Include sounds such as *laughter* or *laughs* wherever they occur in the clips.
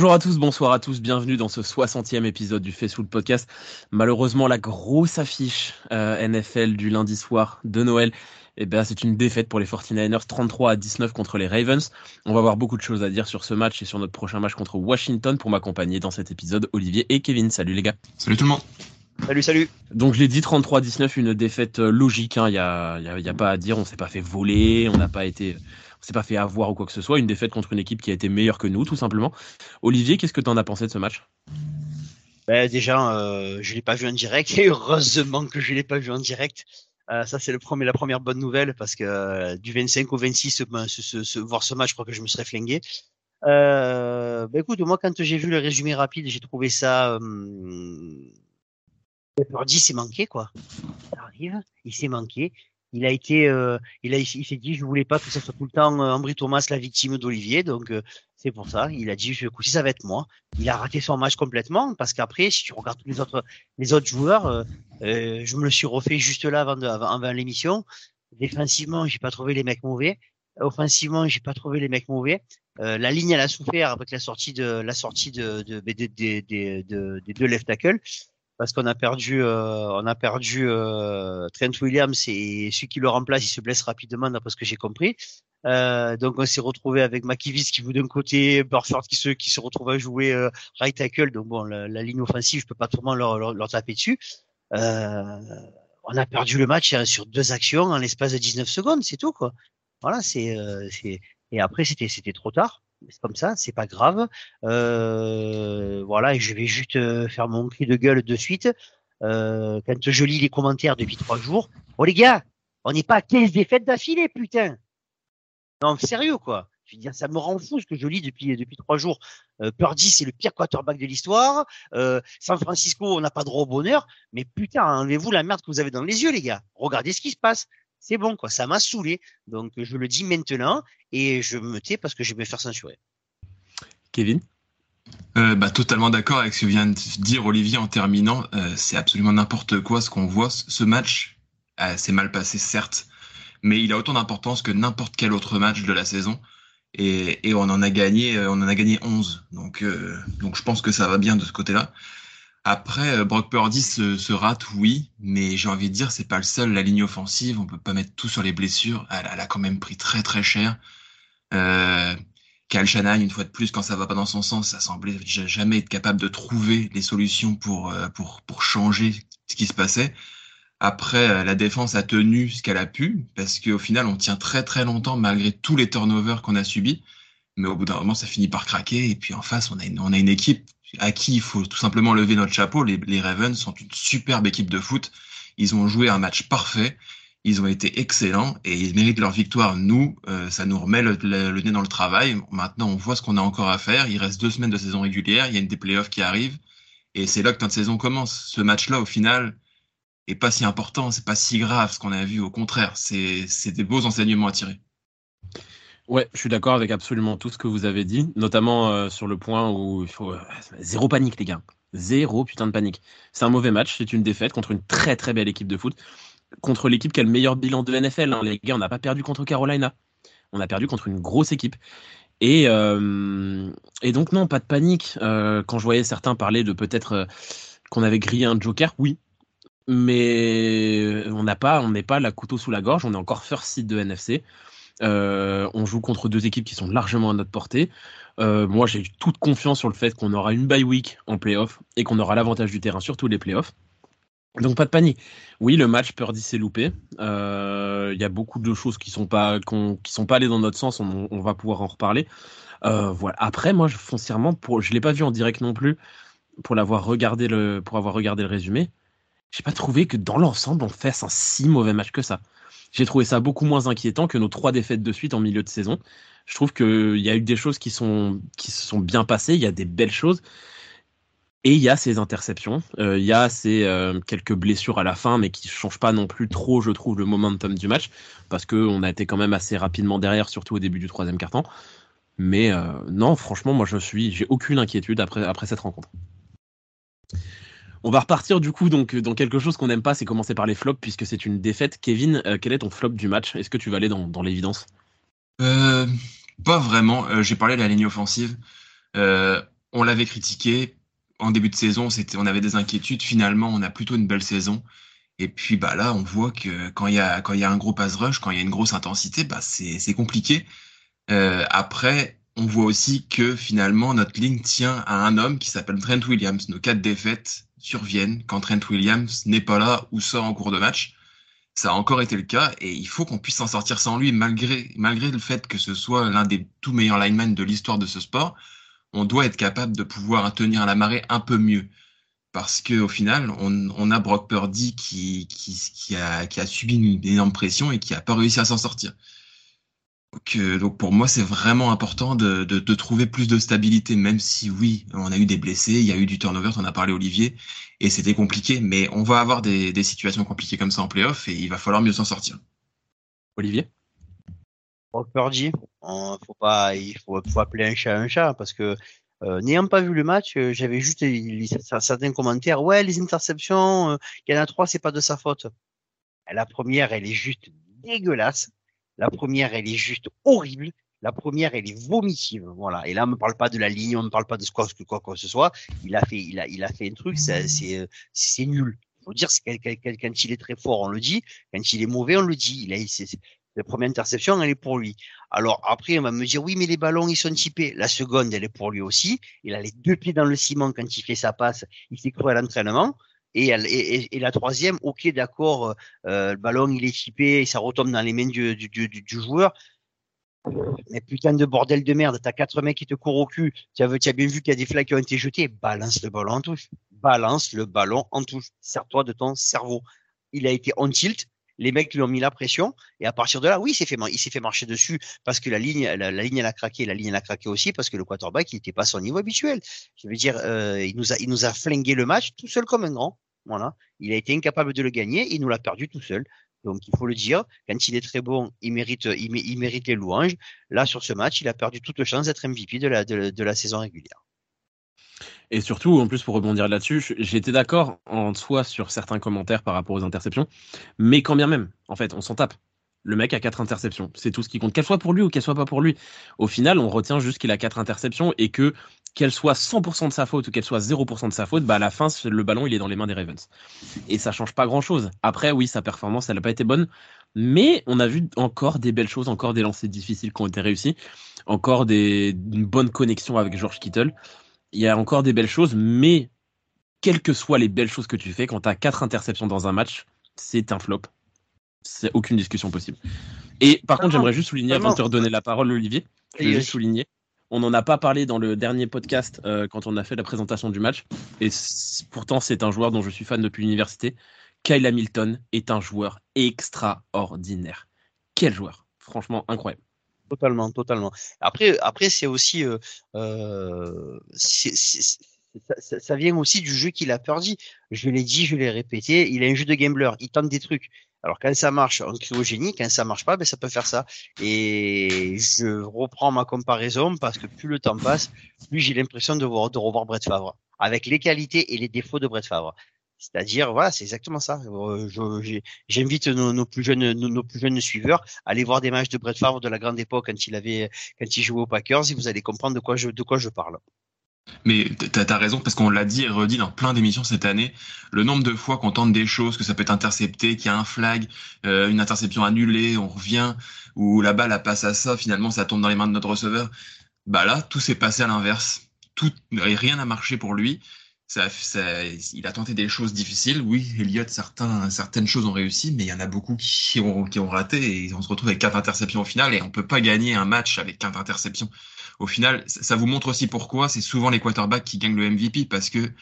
Bonjour à tous, bonsoir à tous, bienvenue dans ce 60e épisode du Facebook Podcast. Malheureusement, la grosse affiche euh, NFL du lundi soir de Noël, eh ben, c'est une défaite pour les 49ers, 33 à 19 contre les Ravens. On va avoir beaucoup de choses à dire sur ce match et sur notre prochain match contre Washington pour m'accompagner dans cet épisode, Olivier et Kevin. Salut les gars. Salut tout le monde. Salut, salut. Donc je l'ai dit, 33-19, une défaite euh, logique. Il hein. n'y a, y a, y a, pas à dire. On s'est pas fait voler, on n'a pas été, on s'est pas fait avoir ou quoi que ce soit. Une défaite contre une équipe qui a été meilleure que nous, tout simplement. Olivier, qu'est-ce que tu en as pensé de ce match? Ben, Déjà, euh, je l'ai pas vu en direct et heureusement que je l'ai pas vu en direct. Euh, ça, c'est le premier, la première bonne nouvelle parce que euh, du 25 au 26, ben, ce, voir ce match, je crois que je me serais flingué. Euh, ben, écoute, moi, quand j'ai vu le résumé rapide, j'ai trouvé ça. Purdy s'est manqué, quoi. Ça arrive, il s'est manqué. Il a été, euh, il a, il s'est dit, je voulais pas que ça soit tout le temps euh, Ambry Thomas la victime d'Olivier, donc euh, c'est pour ça. Il a dit, je si ça va être moi. Il a raté son match complètement parce qu'après, si tu regardes tous les autres, les autres joueurs, euh, euh, je me le suis refait juste là avant, de, avant, avant l'émission. Défensivement, j'ai pas trouvé les mecs mauvais. Offensivement, j'ai pas trouvé les mecs mauvais. Euh, la ligne elle a souffert avec la sortie de la sortie de, de, de, de, de, de des deux left tackles parce qu'on a perdu, euh, on a perdu euh, Trent Williams et celui qui le remplace, il se blesse rapidement d'après ce que j'ai compris. Euh, donc on s'est retrouvé avec Makivis qui joue d'un côté, Burford qui se qui se retrouve à jouer right tackle. Donc bon, la, ligne offensive, je peux pas vraiment leur, leur, leur taper dessus. On a perdu le match hein, sur deux actions en l'espace de 19 secondes, c'est tout quoi. Voilà, c'est et après c'était c'était trop tard c'est comme ça, c'est pas grave. Euh, voilà, et je vais juste euh, faire mon cri de gueule de suite. Euh, quand je lis les commentaires depuis trois jours, oh les gars, on n'est pas à 15 défaites d'affilée, putain. Non, sérieux quoi. Je veux dire, ça me rend fou ce que je lis depuis depuis trois jours. Purdy, c'est le pire quarterback de l'histoire. San Francisco, on n'a pas droit au bonheur. Mais putain, enlevez-vous la merde que vous avez dans les yeux, les gars. Regardez ce qui se passe c'est bon, quoi. Ça m'a saoulé. Donc, je le dis maintenant et je me tais parce que je vais me faire censurer. Kevin? Euh, bah, Totalement d'accord avec ce que vient de dire Olivier en terminant. Euh, c'est absolument n'importe quoi ce qu'on voit. Ce match euh, s'est mal passé, certes, mais il a autant d'importance que n'importe quel autre match de la saison. Et, et, on en a gagné, on en a gagné 11. Donc, euh, donc je pense que ça va bien de ce côté-là. Après, euh, Brock Purdy se, se, rate, oui, mais j'ai envie de dire, c'est pas le seul. La ligne offensive, on peut pas mettre tout sur les blessures. Elle, elle a quand même pris très très cher. Euh, Shanahan, une fois de plus, quand ça va pas dans son sens, ça semblait jamais être capable de trouver les solutions pour euh, pour pour changer ce qui se passait. Après, euh, la défense a tenu ce qu'elle a pu, parce qu'au final, on tient très très longtemps malgré tous les turnovers qu'on a subis. Mais au bout d'un moment, ça finit par craquer. Et puis en face, on a une, on a une équipe à qui il faut tout simplement lever notre chapeau. Les, Ravens sont une superbe équipe de foot. Ils ont joué un match parfait. Ils ont été excellents et ils méritent leur victoire. Nous, euh, ça nous remet le, le, nez dans le travail. Maintenant, on voit ce qu'on a encore à faire. Il reste deux semaines de saison régulière. Il y a une des playoffs qui arrivent. Et c'est là que notre saison commence. Ce match-là, au final, est pas si important. C'est pas si grave ce qu'on a vu. Au contraire, c'est des beaux enseignements à tirer. Ouais, je suis d'accord avec absolument tout ce que vous avez dit, notamment euh, sur le point où il faut euh, zéro panique les gars, zéro putain de panique. C'est un mauvais match, c'est une défaite contre une très très belle équipe de foot, contre l'équipe qui a le meilleur bilan de NFL. Hein. Les gars, on n'a pas perdu contre Carolina, on a perdu contre une grosse équipe. Et, euh, et donc non, pas de panique. Quand je voyais certains parler de peut-être qu'on avait grillé un Joker, oui, mais on n'a pas, on n'est pas la couteau sous la gorge. On est encore first seed de NFC. Euh, on joue contre deux équipes qui sont largement à notre portée. Euh, moi, j'ai toute confiance sur le fait qu'on aura une bye week en playoff et qu'on aura l'avantage du terrain sur tous les playoffs. Donc pas de panique. Oui, le match Purdy s'est loupé. Il euh, y a beaucoup de choses qui sont pas qui sont pas allées dans notre sens. On, va pouvoir en reparler. Voilà. Après, moi, foncièrement, pour, je l'ai pas vu en direct non plus pour l'avoir regardé le pour avoir regardé le résumé. J'ai pas trouvé que dans l'ensemble on fasse un si mauvais match que ça. J'ai trouvé ça beaucoup moins inquiétant que nos trois défaites de suite en milieu de saison. Je trouve qu'il y a eu des choses qui, sont, qui se sont bien passées, il y a des belles choses. Et il y a ces interceptions, euh, il y a ces euh, quelques blessures à la fin, mais qui ne changent pas non plus trop, je trouve, le momentum du match, parce qu'on a été quand même assez rapidement derrière, surtout au début du troisième quart-temps. Mais euh, non, franchement, moi je suis, j'ai aucune inquiétude après, après cette rencontre. On va repartir du coup donc dans quelque chose qu'on n'aime pas, c'est commencer par les flops puisque c'est une défaite. Kevin, euh, quel est ton flop du match? Est-ce que tu vas aller dans, l'évidence? Euh, Pas vraiment. Euh, J'ai parlé de la ligne offensive. On l'avait critiqué en début de saison, on avait des inquiétudes. Finalement, on a plutôt une belle saison. Et puis bah là, on voit que quand il y a un gros pass rush, quand il y a une grosse intensité, bah c'est compliqué. Après, on voit aussi que finalement notre ligne tient à un homme qui s'appelle Trent Williams. Nos quatre défaites surviennent quand Trent Williams n'est pas là ou sort en cours de match. Ça a encore été le cas et il faut qu'on puisse s'en sortir sans lui malgré malgré le fait que ce soit l'un des tout meilleurs linemen de l'histoire de ce sport. On doit être capable de pouvoir tenir la marée un peu mieux parce que au final, on, on, a Brock Purdy qui, qui, qui, a, qui a subi une énorme pression et qui a pas réussi à s'en sortir. Donc, euh, donc, pour moi, c'est vraiment important de, de, de, trouver plus de stabilité, même si oui, on a eu des blessés, il y a eu du turnover, on a parlé Olivier, et c'était compliqué, mais on va avoir des, des situations compliquées comme ça en playoff et il va falloir mieux s'en sortir. Olivier? Brock Purdy, faut pas, il faut, faut appeler un chat un chat parce que euh, N'ayant pas vu le match, euh, j'avais juste certains commentaires. Ouais, les interceptions, euh, il y en a trois, c'est pas de sa faute. La première, elle est juste dégueulasse. La première, elle est juste horrible. La première, elle est vomitive. Voilà. Et là, on me parle pas de la ligne, on me parle pas de quoi, quoi, quoi que ce soit. Il a fait, il a, il a fait un truc, c'est, c'est nul. Faut dire, c'est quand il est très fort, on le dit. Quand il est mauvais, on le dit. La première interception, elle est pour lui. Alors après, on va me dire, oui, mais les ballons, ils sont typés. La seconde, elle est pour lui aussi. Il a les deux pieds dans le ciment quand il fait sa passe. Il s'est cru à l'entraînement. Et, la troisième, ok, d'accord, euh, le ballon, il est typé, et ça retombe dans les mains du, du, du, du joueur. Mais putain de bordel de merde, t'as quatre mecs qui te courent au cul. Tu as, as bien vu qu'il y a des flaques qui ont été jetés. Balance le ballon en touche. Balance le ballon en touche. Sers-toi de ton cerveau. Il a été on tilt les mecs lui ont mis la pression et à partir de là, oui, il s'est fait, il marcher dessus parce que la ligne, la, ligne elle a craqué, la ligne elle a craqué aussi parce que le quarterback il n'était pas son niveau habituel. Je veux dire, euh, il nous a, il nous a flingué le match tout seul comme un grand. Voilà, il a été incapable de le gagner, il nous l'a perdu tout seul. Donc il faut le dire, quand il est très bon, il mérite, il, mérite les louanges. Là sur ce match, il a perdu toute chance d'être MVP de la, de la saison régulière. Et surtout, en plus, pour rebondir là-dessus, j'étais d'accord en soi sur certains commentaires par rapport aux interceptions, mais quand bien même, en fait, on s'en tape. Le mec a quatre interceptions, c'est tout ce qui compte, qu'elle soit pour lui ou qu'elle soit pas pour lui. Au final, on retient juste qu'il a quatre interceptions et que qu'elle soit 100% de sa faute ou qu'elle soit 0% de sa faute, bah à la fin, le ballon, il est dans les mains des Ravens. Et ça change pas grand-chose. Après, oui, sa performance, elle n'a pas été bonne, mais on a vu encore des belles choses, encore des lancers difficiles qui ont été réussis, encore des, une bonne connexion avec George Kittle il y a encore des belles choses, mais quelles que soient les belles choses que tu fais, quand tu as quatre interceptions dans un match, c'est un flop. C'est aucune discussion possible. Et par contre, j'aimerais juste souligner, avant de te redonner la parole, Olivier, je juste souligner, on n'en a pas parlé dans le dernier podcast euh, quand on a fait la présentation du match, et pourtant c'est un joueur dont je suis fan depuis l'université. Kyle Hamilton est un joueur extraordinaire. Quel joueur Franchement incroyable. Totalement, totalement. Après, après c'est aussi, euh, euh ça, vient aussi du jeu qu'il a perdu. Je l'ai dit, je l'ai répété. Il a un jeu de gambler. Il tente des trucs. Alors quand ça marche, on crie au génie. Quand ça marche pas, ben ça peut faire ça. Et je reprends ma comparaison parce que plus le temps passe, plus j'ai l'impression de, de revoir Brett Favre avec les qualités et les défauts de Brett Favre. C'est-à-dire, voilà, c'est exactement ça. Euh, j'invite nos, plus jeunes, nos, plus jeunes suiveurs à aller voir des matchs de Brett Favre de la grande époque quand il avait, quand il jouait aux Packers, et vous allez comprendre de quoi je, parle. Mais tu as, raison, parce qu'on l'a dit et redit dans plein d'émissions cette année, le nombre de fois qu'on tente des choses, que ça peut être intercepté, qu'il y a un flag, euh, une interception annulée, on revient, ou la balle passe à ça, finalement ça tombe dans les mains de notre receveur. Bah là, tout s'est passé à l'inverse. Tout, rien n'a marché pour lui ça, ça, il a tenté des choses difficiles. Oui, Elliott, certains, certaines choses ont réussi, mais il y en a beaucoup qui ont, qui ont raté et on se retrouve avec quatre interceptions au final et on peut pas gagner un match avec quatre interceptions. Au final, ça vous montre aussi pourquoi c'est souvent les quarterbacks qui gagnent le MVP parce que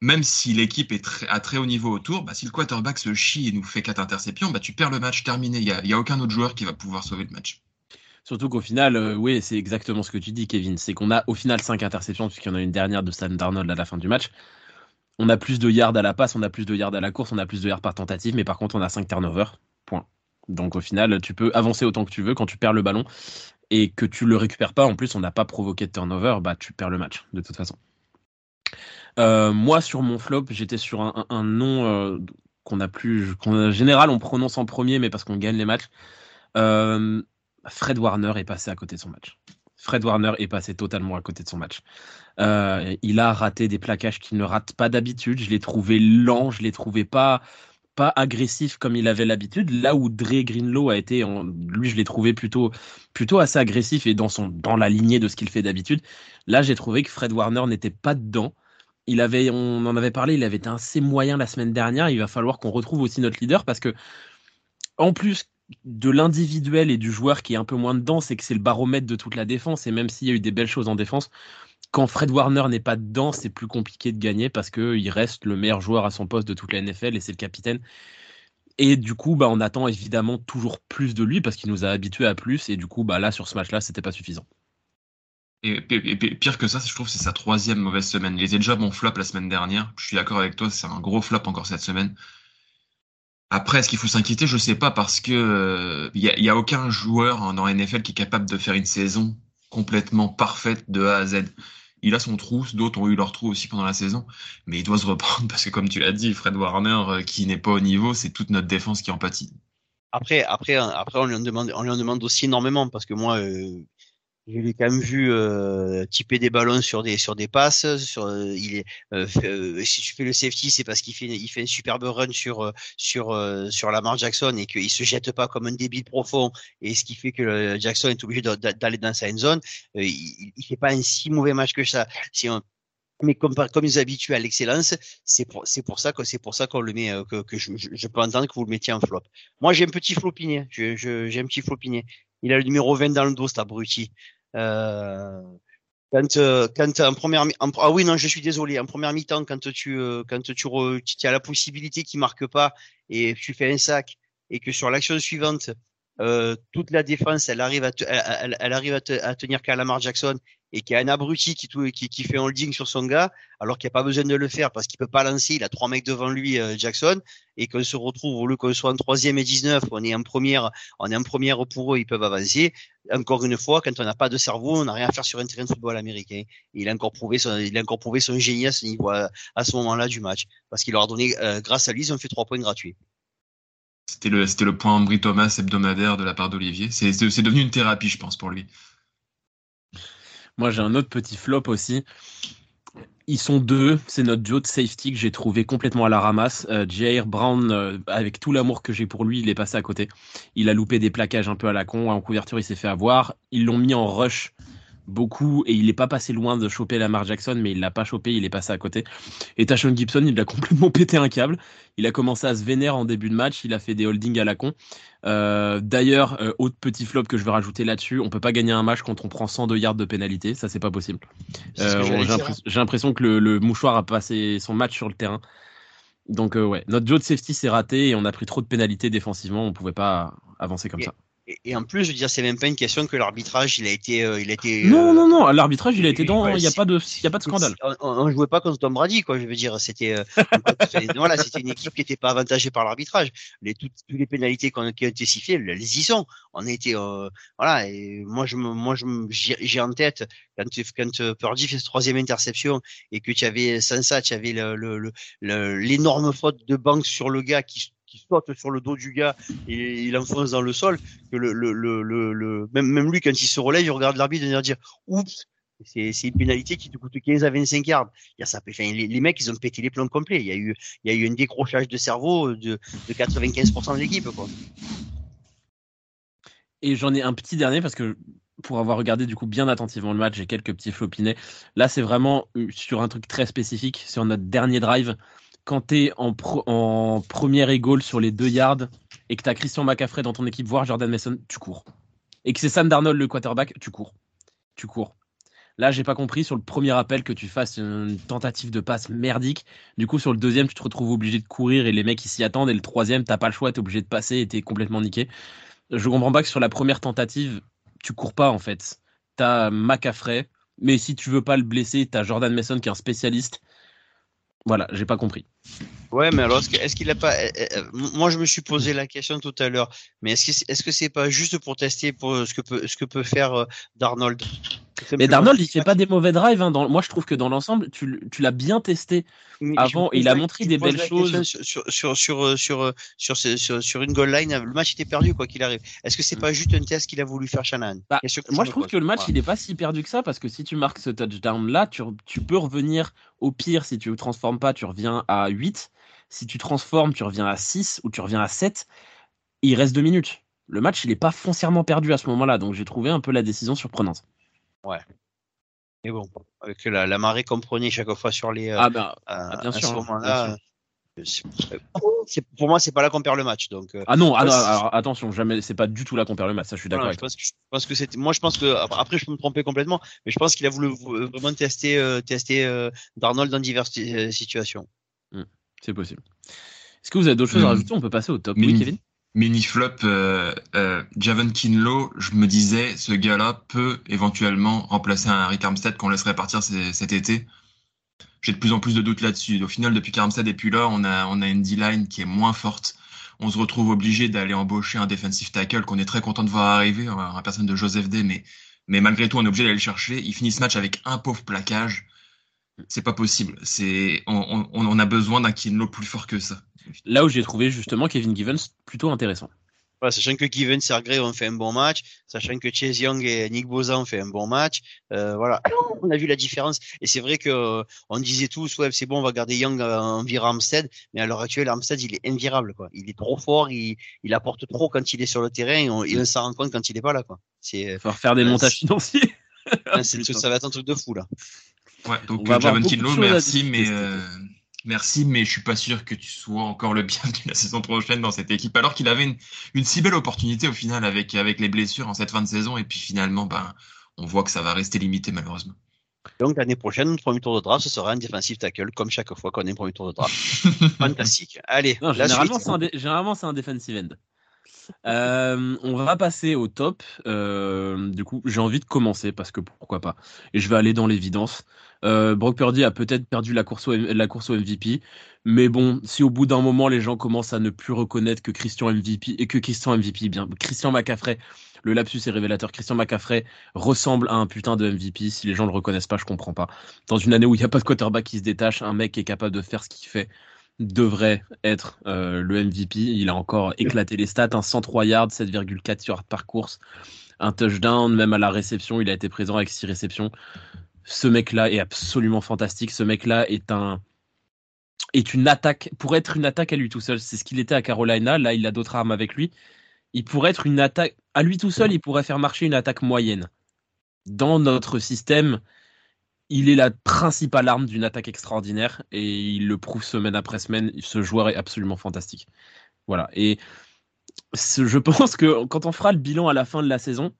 même si l'équipe est très, à très haut niveau autour, bah, si le quarterback se chie et nous fait quatre interceptions, bah, tu perds le match terminé. Il y a, y a, aucun autre joueur qui va pouvoir sauver le match. Surtout qu'au final, euh, oui, c'est exactement ce que tu dis, Kevin. C'est qu'on a au final cinq interceptions, puisqu'il y en a une dernière de Stan Darnold à la fin du match on a plus de yards à la passe, on a plus de yards à la course, on a plus de yards par tentative, mais par contre, on a 5 turnovers. Point. Donc au final, tu peux avancer autant que tu veux quand tu perds le ballon et que tu le récupères pas. En plus, on n'a pas provoqué de turnover, bah tu perds le match de toute façon. Euh, moi, sur mon flop, j'étais sur un, nom euh, qu'on a plus, qu'en général on prononce en premier, mais parce qu'on gagne les matchs. Fred Warner est passé à côté de son match. Fred Warner est passé totalement à côté de son match. Euh, il a raté des plaquages qu'il ne rate pas d'habitude. Je l'ai trouvé lent, je l'ai trouvé pas pas agressif comme il avait l'habitude. Là où Dre Greenlow a été, lui, je l'ai trouvé plutôt plutôt assez agressif et dans son dans la lignée de ce qu'il fait d'habitude. Là, j'ai trouvé que Fred Warner n'était pas dedans. Il avait, on en avait parlé, il avait été assez moyen la semaine dernière. Il va falloir qu'on retrouve aussi notre leader parce que en plus de l'individuel et du joueur qui est un peu moins dedans, c'est que c'est le baromètre de toute la défense. Et même s'il y a eu des belles choses en défense, quand Fred Warner n'est pas dedans, c'est plus compliqué de gagner parce qu'il reste le meilleur joueur à son poste de toute la NFL et c'est le capitaine. Et du coup, bah, on attend évidemment toujours plus de lui parce qu'il nous a habitués à plus. Et du coup, bah, là, sur ce match-là, c'était pas suffisant. Et, pire que ça, je trouve c'est sa troisième mauvaise semaine. Il était déjà bon flop la semaine dernière. Je suis d'accord avec toi, c'est un gros flop encore cette semaine. Après, est-ce qu'il faut s'inquiéter? Je sais pas parce que il euh, y, a aucun joueur en, NFL qui est capable de faire une saison complètement parfaite de A à Z. Il a son trou, d'autres ont eu leur trou aussi pendant la saison, mais il doit se reprendre *laughs* parce que comme tu l'as dit, Fred Warner euh, qui n'est pas au niveau, c'est toute notre défense qui en pâtit. Après, après, après, on lui en demande, on lui en demande aussi énormément parce que moi, euh, je l'ai quand même vu euh, tiper des ballons sur des sur des passes. Sur, euh, il est, euh, euh, si tu fais le safety, c'est parce qu'il fait il fait un superbe run sur sur sur Lamar Jackson et qu'il se jette pas comme un débile profond. Et ce qui fait que Jackson est obligé d'aller dans sa end zone. il, il fait pas un si mauvais match que ça. Si on, mais comme, comme ils habitués à l'excellence, c'est pour, c'est pour ça que c'est pour ça qu'on le met, que, que je, je, peux entendre que vous le mettiez en flop. Moi, j'ai un petit flopiné. Je, j'ai un petit flopiné. Il a le numéro 20 dans le dos, cet abruti. Euh, quand, euh, quand en première ah oui non je suis désolé. En première mi-temps quand tu euh, quand tu, tu as la possibilité qu'il marque pas et tu fais un sac et que sur l'action suivante euh, toute la défense elle arrive à elle, elle, arrive à, à tenir Jackson et qu'il y a un abruti qui, qui, qui fait holding sur son gars, alors qu'il n'y a pas besoin de le faire parce qu'il peut pas lancer, il a trois mecs devant lui, euh, Jackson, et qu'on se retrouve, au lieu qu'on soit en troisième et 19, on est en première, on est en première pour eux, ils peuvent avancer. Encore une fois, quand on n'a pas de cerveau, on n'a rien à faire sur un terrain de football américain. il a encore prouvé son, il a encore prouvé son génie à ce niveau, à, ce moment-là du match, parce qu'il leur a donné, euh, grâce à lui, ils ont fait trois points gratuits. C'était le, le point Ambry Thomas hebdomadaire de la part d'Olivier. C'est devenu une thérapie, je pense, pour lui. Moi, j'ai un autre petit flop aussi. Ils sont deux, c'est notre duo de safety que j'ai trouvé complètement à la ramasse. Euh, Jair Brown, euh, avec tout l'amour que j'ai pour lui, il est passé à côté. Il a loupé des plaquages un peu à la con. En couverture, il s'est fait avoir. Ils l'ont mis en rush beaucoup et il n'est pas passé loin de choper Lamar Jackson, mais il l'a pas chopé, il est passé à côté. Et Tashon Gibson, il a *laughs* complètement pété un câble. Il a commencé à se vénérer en début de match, il a fait des holdings à la con. Euh, D'ailleurs, euh, autre petit flop que je vais rajouter là-dessus, on peut pas gagner un match quand on prend 102 yards de pénalité, ça c'est pas possible. Euh, J'ai l'impression que le, le, mouchoir a passé son match sur le terrain. Donc ouais, notre Joe de safety s'est raté et on a pris trop de pénalités défensivement, on pouvait pas avancer comme ça. Et, en plus, je veux dire, c'est même pas une question que l'arbitrage, il a été, euh, il a été. Non, non, non, l'arbitrage, il a été dans. Il n'y a pas de, il a pas de scandale. On, ne jouait pas contre Tom Brady, quoi. Je veux dire, c'était, euh, *laughs* voilà, c'était une équipe qui n'était pas avantagée par l'arbitrage. Les toutes, les pénalités qui ont été sifflées, elles y sont. On a été, euh, voilà. Et moi, je, moi, je, j'ai en tête quand, quand Purdy fait sa troisième interception et que tu avais sans ça, tu avais le, l'énorme faute de banque sur le gars qui qui saute sur le dos du gars et il enfonce dans le sol, que le, le, le, le même, même lui, quand il se relève, il regarde l'arbitre et il dire Oups, c'est une pénalité qui te coûte 15 à 25 yards. Il y a ça, les, mecs, ils ont pété les plombs complets. Il y a eu, il y a eu un décrochage de cerveau de, de 95% de l'équipe. Et j'en ai un petit dernier parce que pour avoir regardé du coup bien attentivement le match, j'ai quelques petits flopinets. Là, c'est vraiment euh, sur un truc très spécifique, sur notre dernier drive quand tu es en, première égale sur les deux yards et que tu as Christian McCaffrey dans ton équipe, voire Jordan Mason, tu cours. Et que c'est Sam Darnold le quarterback, tu cours. Tu cours. Là, j'ai pas compris sur le premier appel que tu fasses une tentative de passe merdique. Du coup, sur le deuxième, tu te retrouves obligé de courir et les mecs s'y attendent. Et le troisième, t'as pas le choix, t'es obligé de passer et t'es complètement niqué. Je comprends pas que sur la première tentative, tu cours pas en fait. T'as McCaffrey, mais si tu veux pas le blesser, t'as Jordan Mason qui est un spécialiste. Voilà, j'ai pas compris. Ouais, mais alors est-ce qu'il a pas eh, eh, eh, Moi, je me suis posé la question tout à l'heure, mais est-ce que est-ce que c'est pas juste pour tester pour ce que peut ce que peut faire euh, Darnold? Mais Darnold, il fait pas des mauvais drives. Hein, dans... Moi, je trouve que dans l'ensemble, tu, l'as bien testé avant. il a montré des belles choses. Sur, sur, sur, sur, sur, sur, une goal line, le match était perdu, quoi qu'il arrive. Est-ce que c'est mm. pas juste un test qu'il a voulu faire Shannon bah, Moi, je trouve que le match, il est pas si perdu que ça, parce que si tu marques ce touchdown-là, tu, tu peux revenir au pire, si tu ne transformes pas, tu reviens à 8. Si tu transformes, tu reviens à 6 ou tu reviens à 7. Il reste 2 minutes. Le match, il n'est pas foncièrement perdu à ce moment-là, donc j'ai trouvé un peu la décision surprenante. Ouais. Mais bon, avec la, la marée comprenait chaque fois sur les. Euh, ah ben, euh, bien, sûr, là pour moi, c'est pas là qu'on perd le match. Donc, euh, ah non, ah attention, jamais, c'est pas du tout là qu'on perd le match. Ça, je suis d'accord. pense que c'était, moi, je pense que après, je peux me tromper complètement, mais je pense qu'il a voulu vraiment tester, euh, tester euh, Darnold dans diverses situations. Hmm, c'est possible. Est-ce que vous avez d'autres choses à hmm. rajouter? On peut passer au top. oui, Kevin? Mini flop, Javon Kinlo, je me disais, ce gars-là peut éventuellement remplacer un Rick Armstead qu'on laisserait partir cet été j'ai de plus en plus de doutes là-dessus. Au final, depuis qu'Armstead est plus là, on a, on a une D-line qui est moins forte. On se retrouve obligé d'aller embaucher un defensive tackle qu'on est très content de voir arriver, la personne de Joseph D, mais, mais malgré tout, on est obligé d'aller le chercher. Il finit ce match avec un pauvre plaquage. C'est pas possible. C'est, on, on a besoin d'un Kinlo plus fort que ça. Là où j'ai trouvé justement Kevin Givens plutôt intéressant sachant que Kevin Sergray ont fait un bon match, sachant que Chase Young et Nick Boza ont fait un bon match, euh, voilà, on a vu la différence. Et c'est vrai que euh, on disait tous, ouais, c'est bon, on va garder Young en virant Armstead, mais à l'heure actuelle, Armstead, il est invirable, quoi. Il est trop fort, il, il apporte trop quand il est sur le terrain, et on, on s'en rend compte quand il est pas là, quoi. C'est. Faut faire des montages financiers. *laughs* ça va être un truc de fou là. Ouais, donc Javon Kinlo, merci, mais Merci, mais je suis pas sûr que tu sois encore le bienvenu la saison prochaine dans cette équipe, alors qu'il avait une, une, si belle opportunité au final avec, avec les blessures en cette fin de saison, et puis finalement, ben, on voit que ça va rester limité malheureusement. Donc l'année prochaine, notre premier tour de draft, ce sera un defensive tackle, comme chaque fois qu'on a un premier tour de draft. *laughs* Fantastique. Allez, généralement, c'est un, généralement, c'est un defensive end. Euh, on va passer au top. Euh, du coup, j'ai envie de commencer parce que pourquoi pas. Et je vais aller dans l'évidence. Euh, Brock Purdy a peut-être perdu la course, au, MVP. Mais bon, si au bout d'un moment les gens commencent à ne plus reconnaître que Christian MVP et que Christian MVP, bien Christian McCaffrey, le lapsus est révélateur. Christian McCaffrey ressemble à un putain de MVP. Si les gens le reconnaissent pas, je comprends pas. Dans une année où il n'y a pas de quarterback qui se détache, un mec est capable de faire ce qu'il fait devrait être euh, le MVP. Il a encore éclaté les stats, un 103 yards, 7,4 yards par course, un touchdown, même à la réception, il a été présent avec 6 réceptions. Ce mec-là est absolument fantastique. Ce mec-là est un est une attaque pour être une attaque à lui tout seul. C'est ce qu'il était à Carolina. Là, il a d'autres armes avec lui. Il pourrait être une attaque à lui tout seul. Il pourrait faire marcher une attaque moyenne. Dans notre système, il est la principale arme d'une attaque extraordinaire et il le prouve semaine après semaine. Ce joueur est absolument fantastique. Voilà. Et je *laughs* pense que quand on fera le bilan à la fin de la saison,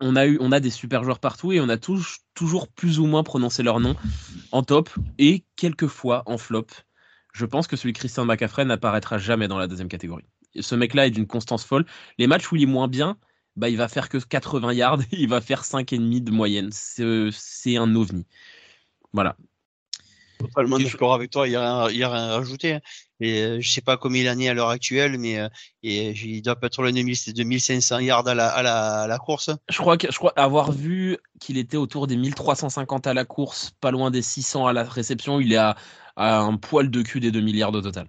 on a, eu, on a des super joueurs partout et on a toujours plus ou moins prononcé leur nom en top et quelquefois en flop. Je pense que celui de Christian McCaffrey n'apparaîtra jamais dans la deuxième catégorie. Ce mec-là est d'une constance folle. Les matchs où il est moins bien, bah, il va faire que 80 yards, *laughs* il va faire 5,5 de moyenne. C'est un ovni. Voilà. Totalement d'accord avec toi, il n'y a, rien à rajouter. Hein. Et, euh, je sais pas combien il en est à l'heure actuelle, mais euh, et, il doit peut-être le 2500 yards à la, à, la, à la course. Je crois, que, je crois avoir vu qu'il était autour des 1350 à la course, pas loin des 600 à la réception. Il est à, un poil de cul des 2 milliards au total.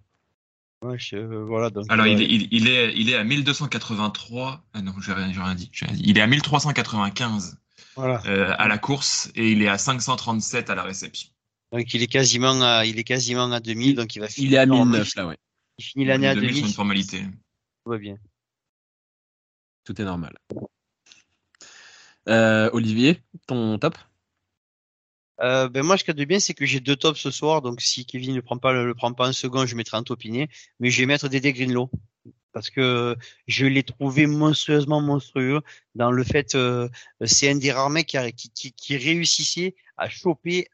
Ouais, euh, voilà, donc, Alors, il, est, il, est, il est à 1283. Ah non, j'ai rien, rien, dit, rien, dit, Il est à 1395 voilà. à la course et il est à 537 à la réception. Donc il est quasiment à, il est quasiment à 2000, donc il va finir. Il est à 1009 là, ouais. Il finit l'année à 2000. C'est une formalité. Tout va bien. Tout est normal. Euh, Olivier, ton top? Euh, ben moi, ce qu'il y a de bien, c'est que j'ai deux tops ce soir. Donc, si Kevin ne prend pas le, prend pas un second, je mettrai un topiné. Mais je vais mettre Dédé Greenlow parce que je l'ai trouvé monstrueusement monstrueux dans le fait, euh, c'est un des rares mecs qui, réussissait à choper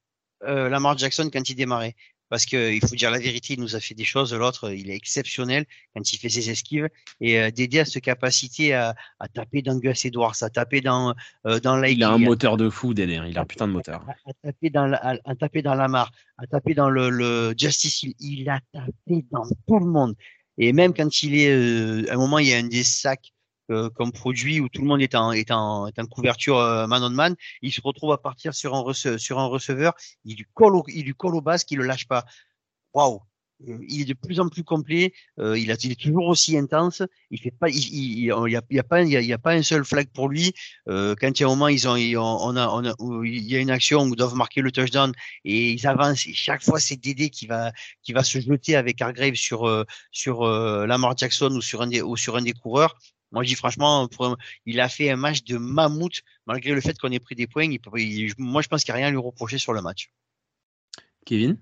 euh, Lamar Jackson quand il démarrait. Parce que il faut dire la vérité, il nous a fait des choses. L'autre, il est exceptionnel quand il fait ses esquives et euh, d'aider à cette capacité à, à taper dans Gus Edwards, à taper dans euh, dans Il a un moteur de fou, Dédé. Il a un putain de moteur. À, taper dans la, à, taper dans Lamar, à taper dans le, le Justice Hill. Il a tapé dans tout le monde. Et même quand il est, euh, à un moment, il y a un des sacs comme produit où tout le monde est en, est en, est en couverture man on man. Il se retrouve à partir sur un, sur un receveur, il lui colle au, il lui colle au basque, il le lâche pas. Waouh, euh, il est de plus en plus complet. Euh, il, a, il est toujours aussi intense. Il fait pas, il, il, y a, il y a pas, il y a, pas un seul flag pour lui. Euh, quand il y a un moment, ils ont, on a, on a, il y a une action où ils doivent marquer le touchdown et ils avancent. Et chaque fois, c'est Dédé qui va, qui va se jeter avec Hargrave sur, euh, sur euh, Lamar Jackson ou sur un des, ou sur un des coureurs. Moi, je dis franchement, pour, il a fait un match de mammouth malgré le fait qu'on ait pris des points. Il, moi, je pense qu'il n'y a rien à lui reprocher sur le match. Kevin?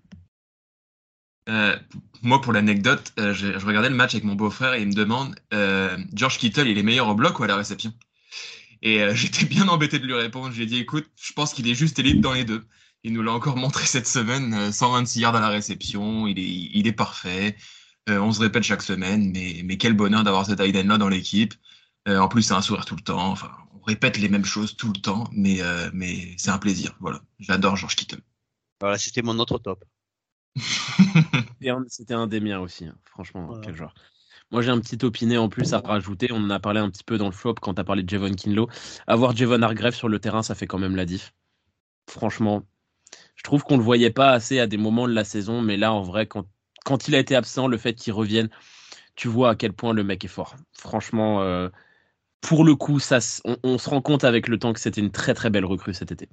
Euh, moi, pour l'anecdote, euh, je, regardais le match avec mon beau-frère et il me demande euh, George Kittle, il est meilleur au bloc ou à la réception? Et *laughs* j'étais bien embêté de lui répondre. J'ai dit écoute, je pense qu'il est juste élite dans les deux. Il nous l'a encore montré cette semaine 126 yards à la réception, il est, il est parfait. On se répète chaque semaine, mais, mais quel bonheur d'avoir cet Aiden là dans l'équipe. en plus, c'est un sourire tout le temps. Enfin, on répète les mêmes choses tout le temps, mais, mais c'est un plaisir. Voilà, j'adore George Kittle. Voilà, c'était mon autre top. *laughs* C'était un des miens aussi, hein. franchement, quel joueur. Moi, j'ai un petit opiné en plus à rajouter. On en a parlé un petit peu dans le flop quand tu as parlé de Javon Kinlo. Avoir Javon Hargrave sur le terrain, ça fait quand même la diff. Franchement, je trouve qu'on le voyait pas assez à des moments de la saison, mais là, en vrai, quand, quand il a été absent, le fait qu'il revienne, tu vois à quel point le mec est fort. Franchement, euh, pour le coup, ça, on, on, se rend compte avec le temps que c'était une très très belle recrue cet été.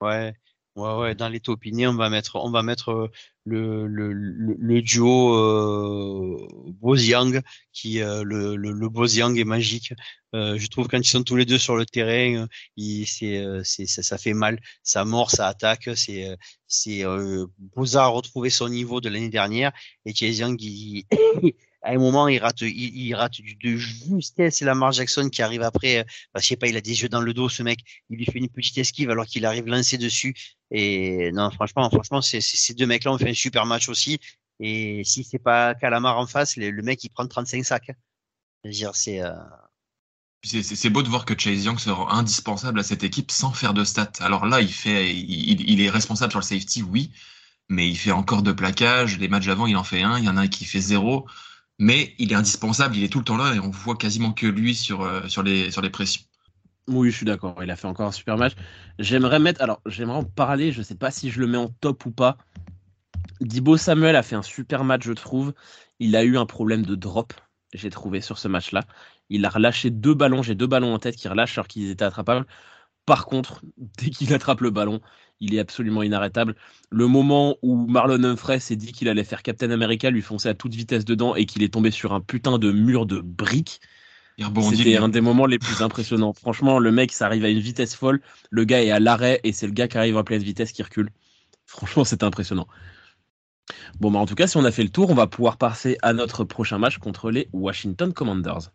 Ouais, Ouais, ouais, dans les top on va mettre, on va mettre euh, le, le, le, duo euh, Boziang, qui euh, le, le, le Boziang est magique. Euh, je trouve quand ils sont tous les deux sur le terrain, il, c'est, c'est, ça, ça, fait mal, ça mord, ça attaque. C'est, c'est euh, Boza a retrouvé son niveau de l'année dernière et Boziang il, *coughs* à un moment, il rate, il, rate de justesse la Lamar Jackson qui arrive après, euh, parce qu'il pas, il a des yeux dans le dos, ce mec. Il lui fait une petite esquive alors qu'il arrive lancé dessus. Et non, franchement, franchement, ces deux mecs-là ont fait un super match aussi. Et si c'est pas Calamar en face, le, mec, il prend 35 sacs. dire, c'est, euh... C'est beau de voir que Chase Young sera indispensable à cette équipe sans faire de stats. Alors là, il fait, il, est responsable sur le safety, oui, mais il fait encore de plaquage. Les matchs avant, il en fait un. Il y en a un qui fait zéro mais il est indispensable, il est tout le temps là et on voit quasiment que lui sur, euh, sur, les, sur les pressions. Oui, je suis d'accord. Il a fait encore un super match. J'aimerais mettre, alors j'aimerais en parler. Je ne sais pas si je le mets en top ou pas. Dibo Samuel a fait un super match, je trouve. Il a eu un problème de drop, j'ai trouvé sur ce match-là. Il a relâché deux ballons. J'ai deux ballons en tête qui relâchent alors qu'ils étaient attrapables. Par contre, *laughs* dès qu'il attrape le ballon, il est absolument inarrêtable. Le moment où Marlon Humphrey s'est dit qu'il allait faire Captain America, lui foncer à toute vitesse dedans et qu'il est tombé sur un putain de mur de briques. C'était un des moments les plus impressionnants. Franchement, le mec, ça arrive à une vitesse folle. Le gars est à l'arrêt et c'est le gars qui arrive à pleine vitesse qui recule. Franchement, c'est impressionnant. Bon, bah en tout cas, si on a fait le tour, on va pouvoir passer à notre prochain match contre les Washington Commanders.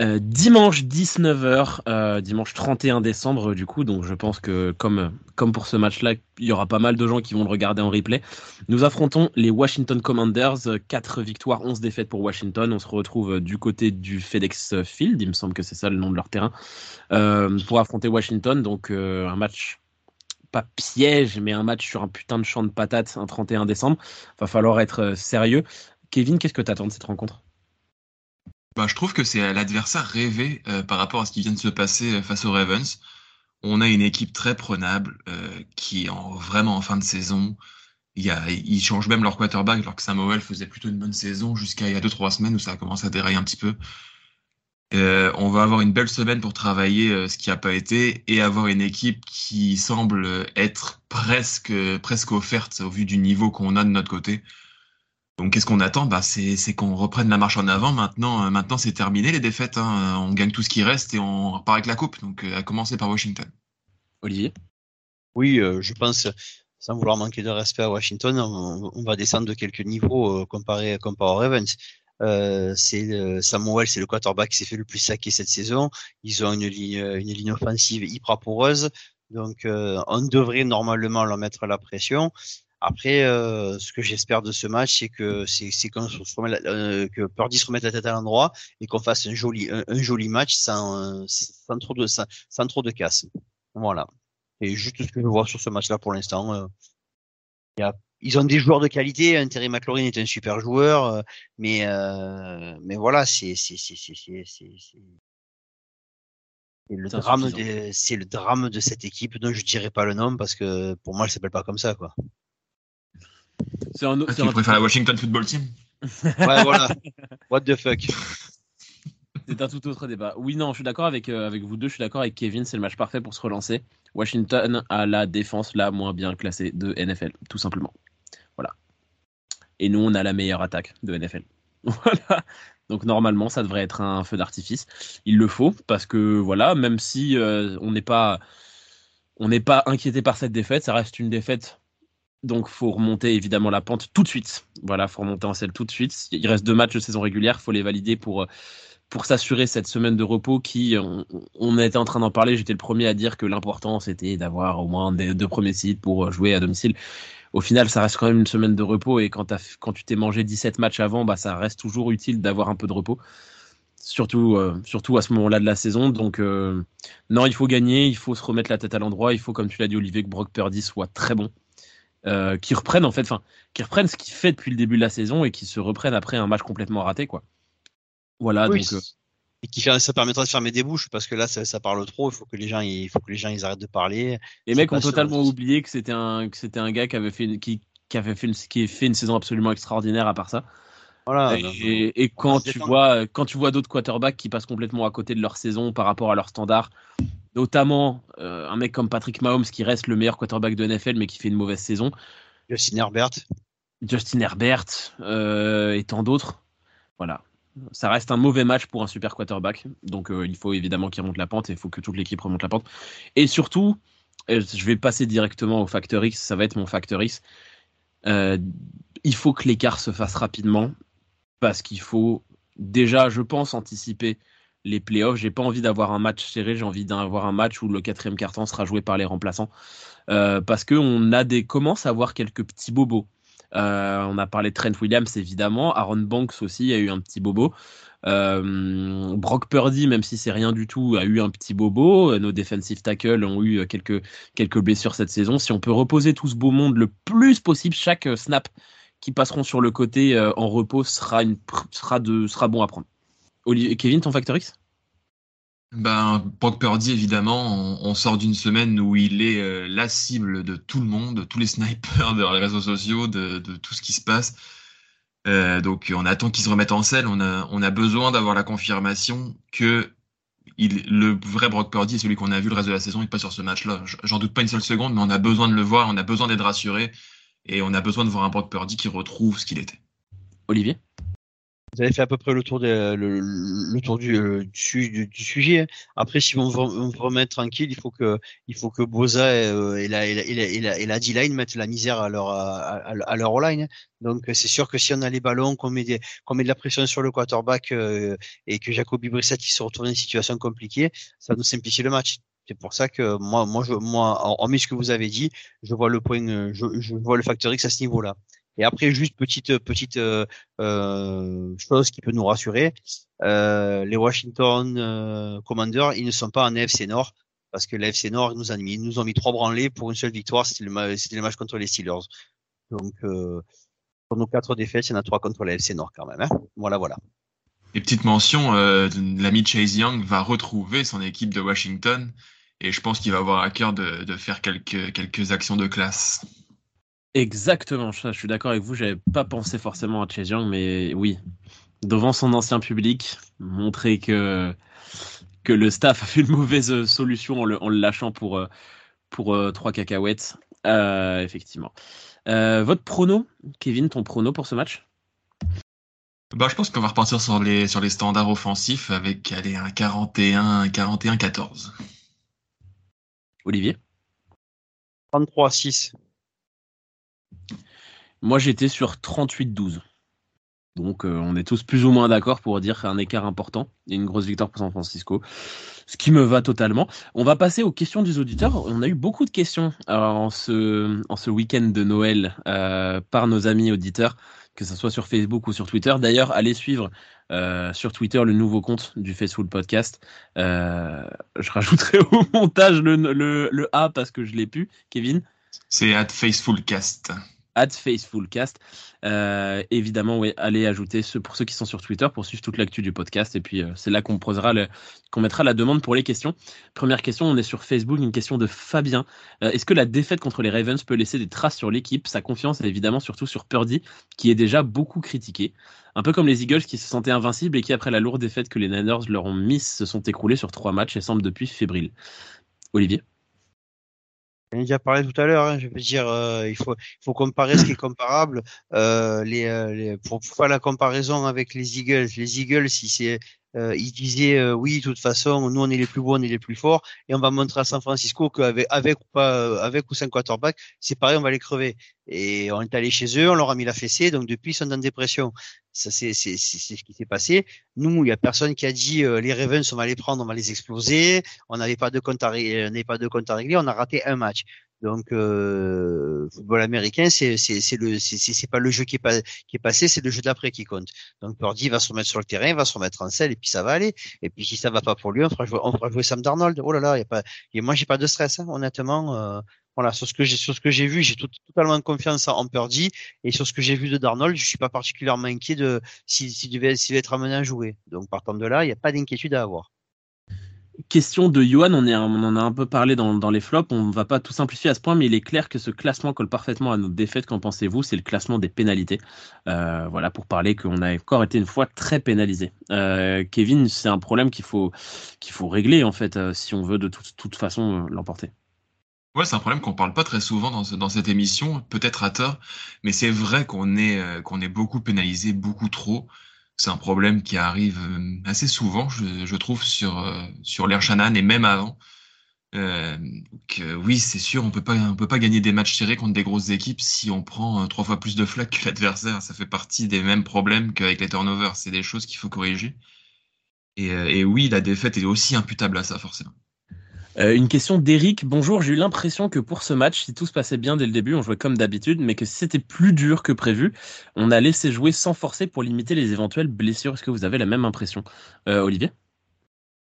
Euh, dimanche 19h, euh, dimanche 31 décembre du coup, donc je pense que comme, comme pour ce match-là, il y aura pas mal de gens qui vont le regarder en replay. Nous affrontons les Washington Commanders, 4 victoires, 11 défaites pour Washington. On se retrouve du côté du FedEx Field, il me semble que c'est ça le nom de leur terrain, euh, pour affronter Washington. Donc un match pas piège, mais un match sur un putain de champ de patates un 31 décembre. Va falloir être sérieux. Kevin, qu'est-ce que tu attends de cette rencontre? Bah, je trouve que c'est l'adversaire rêvé euh, par rapport à ce qui vient de se passer euh, face aux Ravens. On a une équipe très prenable euh, qui est en, vraiment en fin de saison. Il y a, ils changent même leur quarterback alors que Samuel faisait plutôt une bonne saison jusqu'à il y a deux trois semaines où ça a commencé à dérailler un petit peu. Euh, on va avoir une belle semaine pour travailler ce qui n'a pas été et avoir une équipe qui semble être presque presque offerte au vu du niveau qu'on a de notre côté. Donc qu'est-ce qu'on attend? Bah, C'est qu'on reprenne la marche en avant. Maintenant, euh, maintenant c'est terminé les défaites. Hein. On gagne tout ce qui reste et on repart avec la coupe. Donc euh, à commencer par Washington. Olivier? Oui, euh, je pense, sans vouloir manquer de respect à Washington, on, va descendre de quelques niveaux comparé, comparé aux Ravens. c'est Samuel, c'est le quarterback qui s'est fait le plus saquer cette saison. Ils ont une ligne, une ligne offensive hyper poreuse. Donc, on devrait normalement leur mettre la pression. Après, euh, ce que j'espère de ce match, c'est que c'est qu'on se euh, que Purdy se remette la tête à l'endroit et qu'on fasse un joli un, joli match sans sans trop de sans, trop de casse. Voilà. Et juste ce que je vois sur ce match-là pour l'instant. Euh, y a, ils ont des joueurs de qualité. Hein, Terry McLaurin est un super joueur, euh, mais euh, mais voilà, c'est c'est c'est c'est c'est le drame c'est le drame de cette équipe dont je dirais pas le nom parce que pour moi elle s'appelle pas comme ça quoi. C'est un, ah, tu préfères la Washington Football Team *laughs* Ouais voilà. What the fuck. *laughs* C'est un tout autre débat. Oui, non, je suis d'accord avec, euh, avec vous deux. Je suis d'accord avec Kevin. C'est le match parfait pour se relancer. Washington a la défense la moins bien classée de NFL, tout simplement. Voilà. Et nous, on a la meilleure attaque de NFL. *laughs* Voilà. Donc normalement, ça devrait être un feu d'artifice. Il le faut parce que voilà, même si euh, on n'est pas on n'est pas inquiété par cette défaite, ça reste une défaite. Donc faut remonter évidemment la pente tout de suite. Voilà, faut remonter en selle tout de suite. Il reste deux matchs de saison régulière, faut les valider pour pour s'assurer cette semaine de repos qui, on, était en train d'en parler, j'étais le premier à dire que l'important c'était d'avoir au moins deux premiers sites pour jouer à domicile. Au final, ça reste quand même une semaine de repos et quand, tu t'es mangé 17 matchs avant, bah, ça reste toujours utile d'avoir un peu de repos. Surtout, euh, surtout à ce moment-là de la saison. Donc, euh, non, il faut gagner, il faut se remettre la tête à l'endroit. Il faut, comme tu l'as dit, Olivier, que Brock Purdy soit très bon. Euh, qui reprenne en fait, enfin, qui reprenne ce qu'il fait depuis le début de la saison et qui se reprenne après un match complètement raté, quoi. Voilà, donc. Euh, et qui ça permettra de fermer des bouches parce que là, ça, ça parle trop. Il faut que les gens, il faut que les gens, ils arrêtent de parler. Les mecs ont totalement oublié que c'était un, que c'était un gars qui avait fait, une, qui, qui avait fait, une, qui fait une saison absolument extraordinaire à part ça. Voilà. Et, et quand tu vois, quand tu vois d'autres quarterbacks qui passent complètement à côté de leur saison par rapport à leur standard, notamment euh, un mec comme Patrick Mahomes qui reste le meilleur quarterback de NFL mais qui fait une mauvaise saison. Justin Herbert. Justin Herbert euh, et tant d'autres. Voilà ça reste un mauvais match pour un super quarterback. Donc euh, il faut évidemment qu'il remonte la pente et il faut que toute l'équipe remonte la pente. Et surtout, je vais passer directement au facteur X, ça va être mon facteur X. Euh, il faut que l'écart se fasse rapidement parce qu'il faut déjà, je pense, anticiper les playoffs. J'ai pas envie d'avoir un match serré, j'ai envie d'avoir un match où le quatrième carton sera joué par les remplaçants. parce qu'on a des commence à avoir quelques petits bobos. Euh, on a parlé de Trent Williams évidemment, Aaron Banks aussi a eu un petit bobo. Euh, Brock Purdy, même si c'est rien du tout, a eu un petit bobo. Nos defensive tackles ont eu quelques, quelques blessures cette saison. Si on peut reposer tout ce beau monde le plus possible, chaque snap qui passeront sur le côté euh, en repos sera, une, sera, de, sera bon à prendre. Olivier, Kevin, ton facteur X? Ben, Brock Purdy, évidemment, on, sort d'une semaine où il est euh, la cible de tout le monde, tous les snipers *laughs* de les réseaux sociaux, de, tout ce qui se passe. Euh, donc, on attend qu'il se remette en selle. On a, on a besoin d'avoir la confirmation que le vrai Brock Purdy est celui qu'on a vu le reste de la saison et pas sur ce match-là. J'en doute pas une seule seconde, mais on a besoin de le voir, on a besoin d'être rassuré et on a besoin de voir un Brock Purdy qui retrouve ce qu'il était. Olivier? Vous avez fait à peu près le tour, le, le, tour du, euh, du, du, sujet. Après, si on veut, on veut remettre tranquille, il faut que, il faut que Boza et, et, la, et, la, et, la, D-line mettent la misère à leur, à, à leur line. Donc, c'est sûr que si on a les ballons, qu'on met, des, qu'on met de la pression sur le quarterback euh, et que Jacoby Brissett qui se retrouve dans une situation compliquée, ça nous simplifie le match. C'est pour ça que moi, moi, je, moi, en ce que vous avez dit, je vois le point, je, je vois le facteur X à ce niveau-là. Et après, juste petite petite euh, euh, chose qui peut nous rassurer, euh, les Washington euh, Commanders, ils ne sont pas en NFC Nord parce que l'AFC Nord nous a mis, nous ont mis trois branlés pour une seule victoire, c'était le, match contre les Steelers. Donc euh, pour nos quatre défaites, il y en a trois contre l'AFC Nord quand même. Hein voilà, voilà. Et petite mention, euh, l'ami Chase Young va retrouver son équipe de Washington et je pense qu'il va avoir à cœur de, de faire quelques quelques actions de classe. Exactement, je, suis d'accord avec vous. J'avais pas pensé forcément à Chase Young, mais oui, devant son ancien public, montrer que que le staff a fait une mauvaise solution en le, lâchant pour euh, pour euh, trois cacahuètes. Euh, effectivement. votre prono, Kevin, ton prono pour ce match? Bah, je pense qu'on va repartir sur les sur les standards offensifs avec allez, un 41 41 14. Olivier? 33 6. Moi, j'étais sur 38-12. Donc, euh, on est tous plus ou moins d'accord pour dire un écart important et une grosse victoire pour San Francisco, ce qui me va totalement. On va passer aux questions des auditeurs. On a eu beaucoup de questions euh, en ce, en ce week-end de Noël euh, par nos amis auditeurs, que ce soit sur Facebook ou sur Twitter. D'ailleurs, allez suivre sur Twitter le nouveau compte du Facebook Podcast. je rajouterai *laughs* au montage le, le, A parce que je l'ai pu. Kevin C'est at Facefulcast. At Facefulcast. Euh, évidemment, allez ajouter ce, pour ceux qui sont sur Twitter pour suivre toute l'actu du podcast. Et puis, euh, c'est là qu'on posera mettra la demande pour les questions. Première question, on est sur Facebook, une question de Fabien. Euh, est-ce que la défaite contre les Ravens peut laisser des traces sur l'équipe? Sa confiance, évidemment, surtout sur Purdy, qui est déjà beaucoup critiqué. Un peu comme les Eagles qui se sentaient invincibles et qui, après la lourde défaite que les Niners leur ont mise, se sont écroulés sur trois matchs et semblent depuis fébriles. Olivier? J'en ai déjà parlé tout à l'heure. Hein, je veux dire, euh, il faut, il faut comparer ce qui est comparable. Euh, les, euh, les, pour faire la comparaison avec les Eagles, les Eagles, si c'est euh, il disait euh, oui, de toute façon, nous on est les plus beaux, on est les plus forts, et on va montrer à San Francisco qu'avec avec ou pas, euh, avec ou sans quarterback, c'est pareil, on va les crever. Et on est allé chez eux, on leur a mis la fessée, donc depuis ils sont en dépression. Ça c'est c'est c'est ce qui s'est passé. Nous, il y a personne qui a dit les Ravens on va les prendre, on va les exploser. On n'avait pas de compte à on n'avait pas de compte à régler, on a raté un match. Donc, euh, football américain, c'est c'est le c'est pas le jeu qui est pas qui est passé, c'est le jeu d'après qui compte. Donc Purdy va se remettre sur le terrain, va se remettre en selle et puis ça va aller. Et puis si ça va pas pour lui, on fera jouer on fera jouer Sam Darnold. Oh là là, y a pas et moi j'ai pas de stress hein, honnêtement. Euh, voilà, sur ce que j'ai vu, j'ai totalement confiance en Purdy et sur ce que j'ai vu de Darnold, je suis pas particulièrement inquiet de s'il si, devait s'il être amené à jouer. Donc partant de là, il n'y a pas d'inquiétude à avoir. Question de Johan, on, en a un peu parlé dans, les flops, on ne va pas tout simplifier à ce point, mais il est clair que ce classement colle parfaitement à notre défaite. Qu'en pensez-vous? C'est le classement des pénalités. Euh, voilà, pour parler qu'on a encore été une fois très pénalisé. Euh, Kevin, c'est un problème qu'il faut, faut régler, en fait, euh, si on veut de toute façon l'emporter. Ouais, c'est un problème qu'on parle pas très souvent dans, cette émission, peut-être à tort, mais c'est vrai qu'on est, est beaucoup pénalisé, beaucoup trop c'est un problème qui arrive euh, assez souvent, je, trouve, sur, euh, sur l'Air Shannon et même avant. Euh, oui, c'est sûr, on peut pas, peut pas gagner des matchs serrés contre des grosses équipes si on prend trois fois plus de flags que l'adversaire. Ça fait partie des mêmes problèmes qu'avec les turnovers. C'est des choses qu'il faut corriger. Et, et oui, la défaite est aussi imputable à ça, forcément. Euh, une question d'Eric. Bonjour, j'ai eu l'impression que pour ce match, si tout se passait bien dès le début, on jouait comme d'habitude, mais que si c'était plus dur que prévu, on a laissé jouer sans forcer pour limiter les éventuelles blessures. Est-ce que vous avez la même impression, euh, Olivier?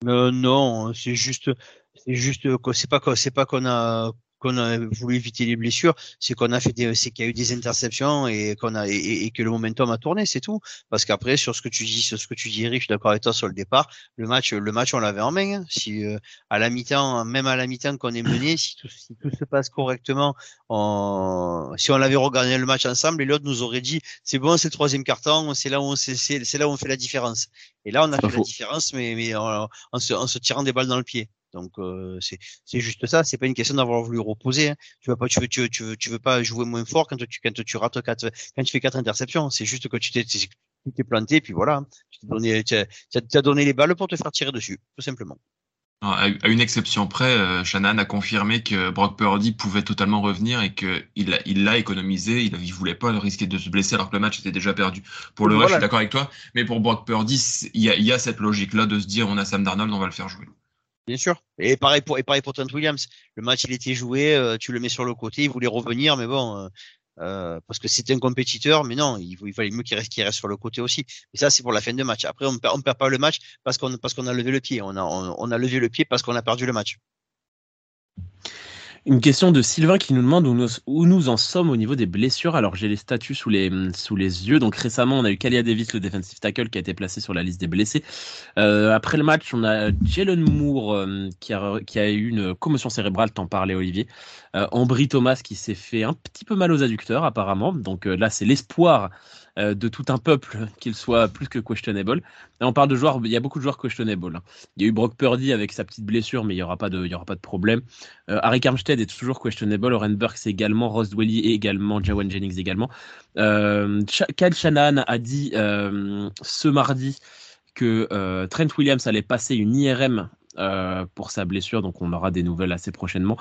Euh, Non, c'est juste, c'est juste, c'est pas, c'est pas qu'on a qu'on a voulu éviter les blessures, c'est qu'on a fait des, c'est qu'il y a eu des interceptions et qu'on a et, que le momentum a tourné, c'est tout. Parce qu'après sur ce que tu dis, sur ce que tu dis, Eric, je suis d'accord avec toi sur le départ. Le match, le match, on l'avait en main. Hein. Si euh, à la mi-temps, même à la mi-temps qu'on est mené, si tout, si tout se passe correctement, on, si on avait regardé le match ensemble, et l'autre nous aurait dit, c'est bon, c'est le troisième carton, c'est là où on, c'est, c'est là où on fait la différence. Et là, on a fait la différence, mais mais en, se, en se tirant des balles dans le pied. Donc euh, c'est juste ça. C'est pas une question d'avoir voulu reposer. Hein. Tu vas pas, tu veux, tu veux, tu veux, tu veux pas jouer moins fort quand tu quand tu rates quatre, quand tu fais quatre interceptions. C'est juste que tu t'es t'es planté, puis voilà. Hein. Tu t'es donné, tu as, donné les balles pour te faire tirer dessus, tout simplement. À une exception près, euh, Shannon a confirmé que Brock Purdy pouvait totalement revenir et qu'il il l'a économisé. Il, il voulait pas risquer de se blesser alors que le match était déjà perdu. Pour le reste, je suis d'accord avec toi. Mais pour Brock Purdy, il y a, y a cette logique-là de se dire on a Sam Darnold, on va le faire jouer. Bien sûr. Et pareil pour et pareil pour Trent Williams. Le match il était joué, euh, tu le mets sur le côté, il voulait revenir, mais bon, euh, euh parce que c'était un compétiteur, mais non, il, il mieux qu'il reste, qu'il reste sur le côté aussi. Et ça c'est pour la fin de match. Après on perd, on perd pas le match parce qu'on parce qu'on a levé le pied. On a on a levé le pied parce qu'on a perdu le match. Une question de Sylvain qui nous demande où nous, où nous en sommes au niveau des blessures. Alors j'ai les statuts sous les, sous les yeux. Donc récemment, on a eu Kalia Davis, le defensive tackle, qui a été placé sur la liste des blessés. Euh, après le match, on a Jalen Moore euh, qui, a, qui a eu une commotion cérébrale, t'en parlais Olivier. Euh, Ambry Thomas qui s'est fait un petit peu mal aux adducteurs apparemment. Donc euh, là, c'est l'espoir de tout un peuple qu'il soit plus que questionable. On parle de joueurs, il y a beaucoup de joueurs questionable. Hein. Il y a eu Brock Purdy avec sa petite blessure, mais il n'y aura, pas de, aura pas de problème. Euh, Harry Armstead est toujours questionable. Oren Burks également. Ross Dwelly également. Jawan Jennings également. Euh, Kyle Shannon a dit euh, ce mardi que euh, Trent Williams allait passer une IRM euh, pour sa blessure, donc on aura des nouvelles assez prochainement.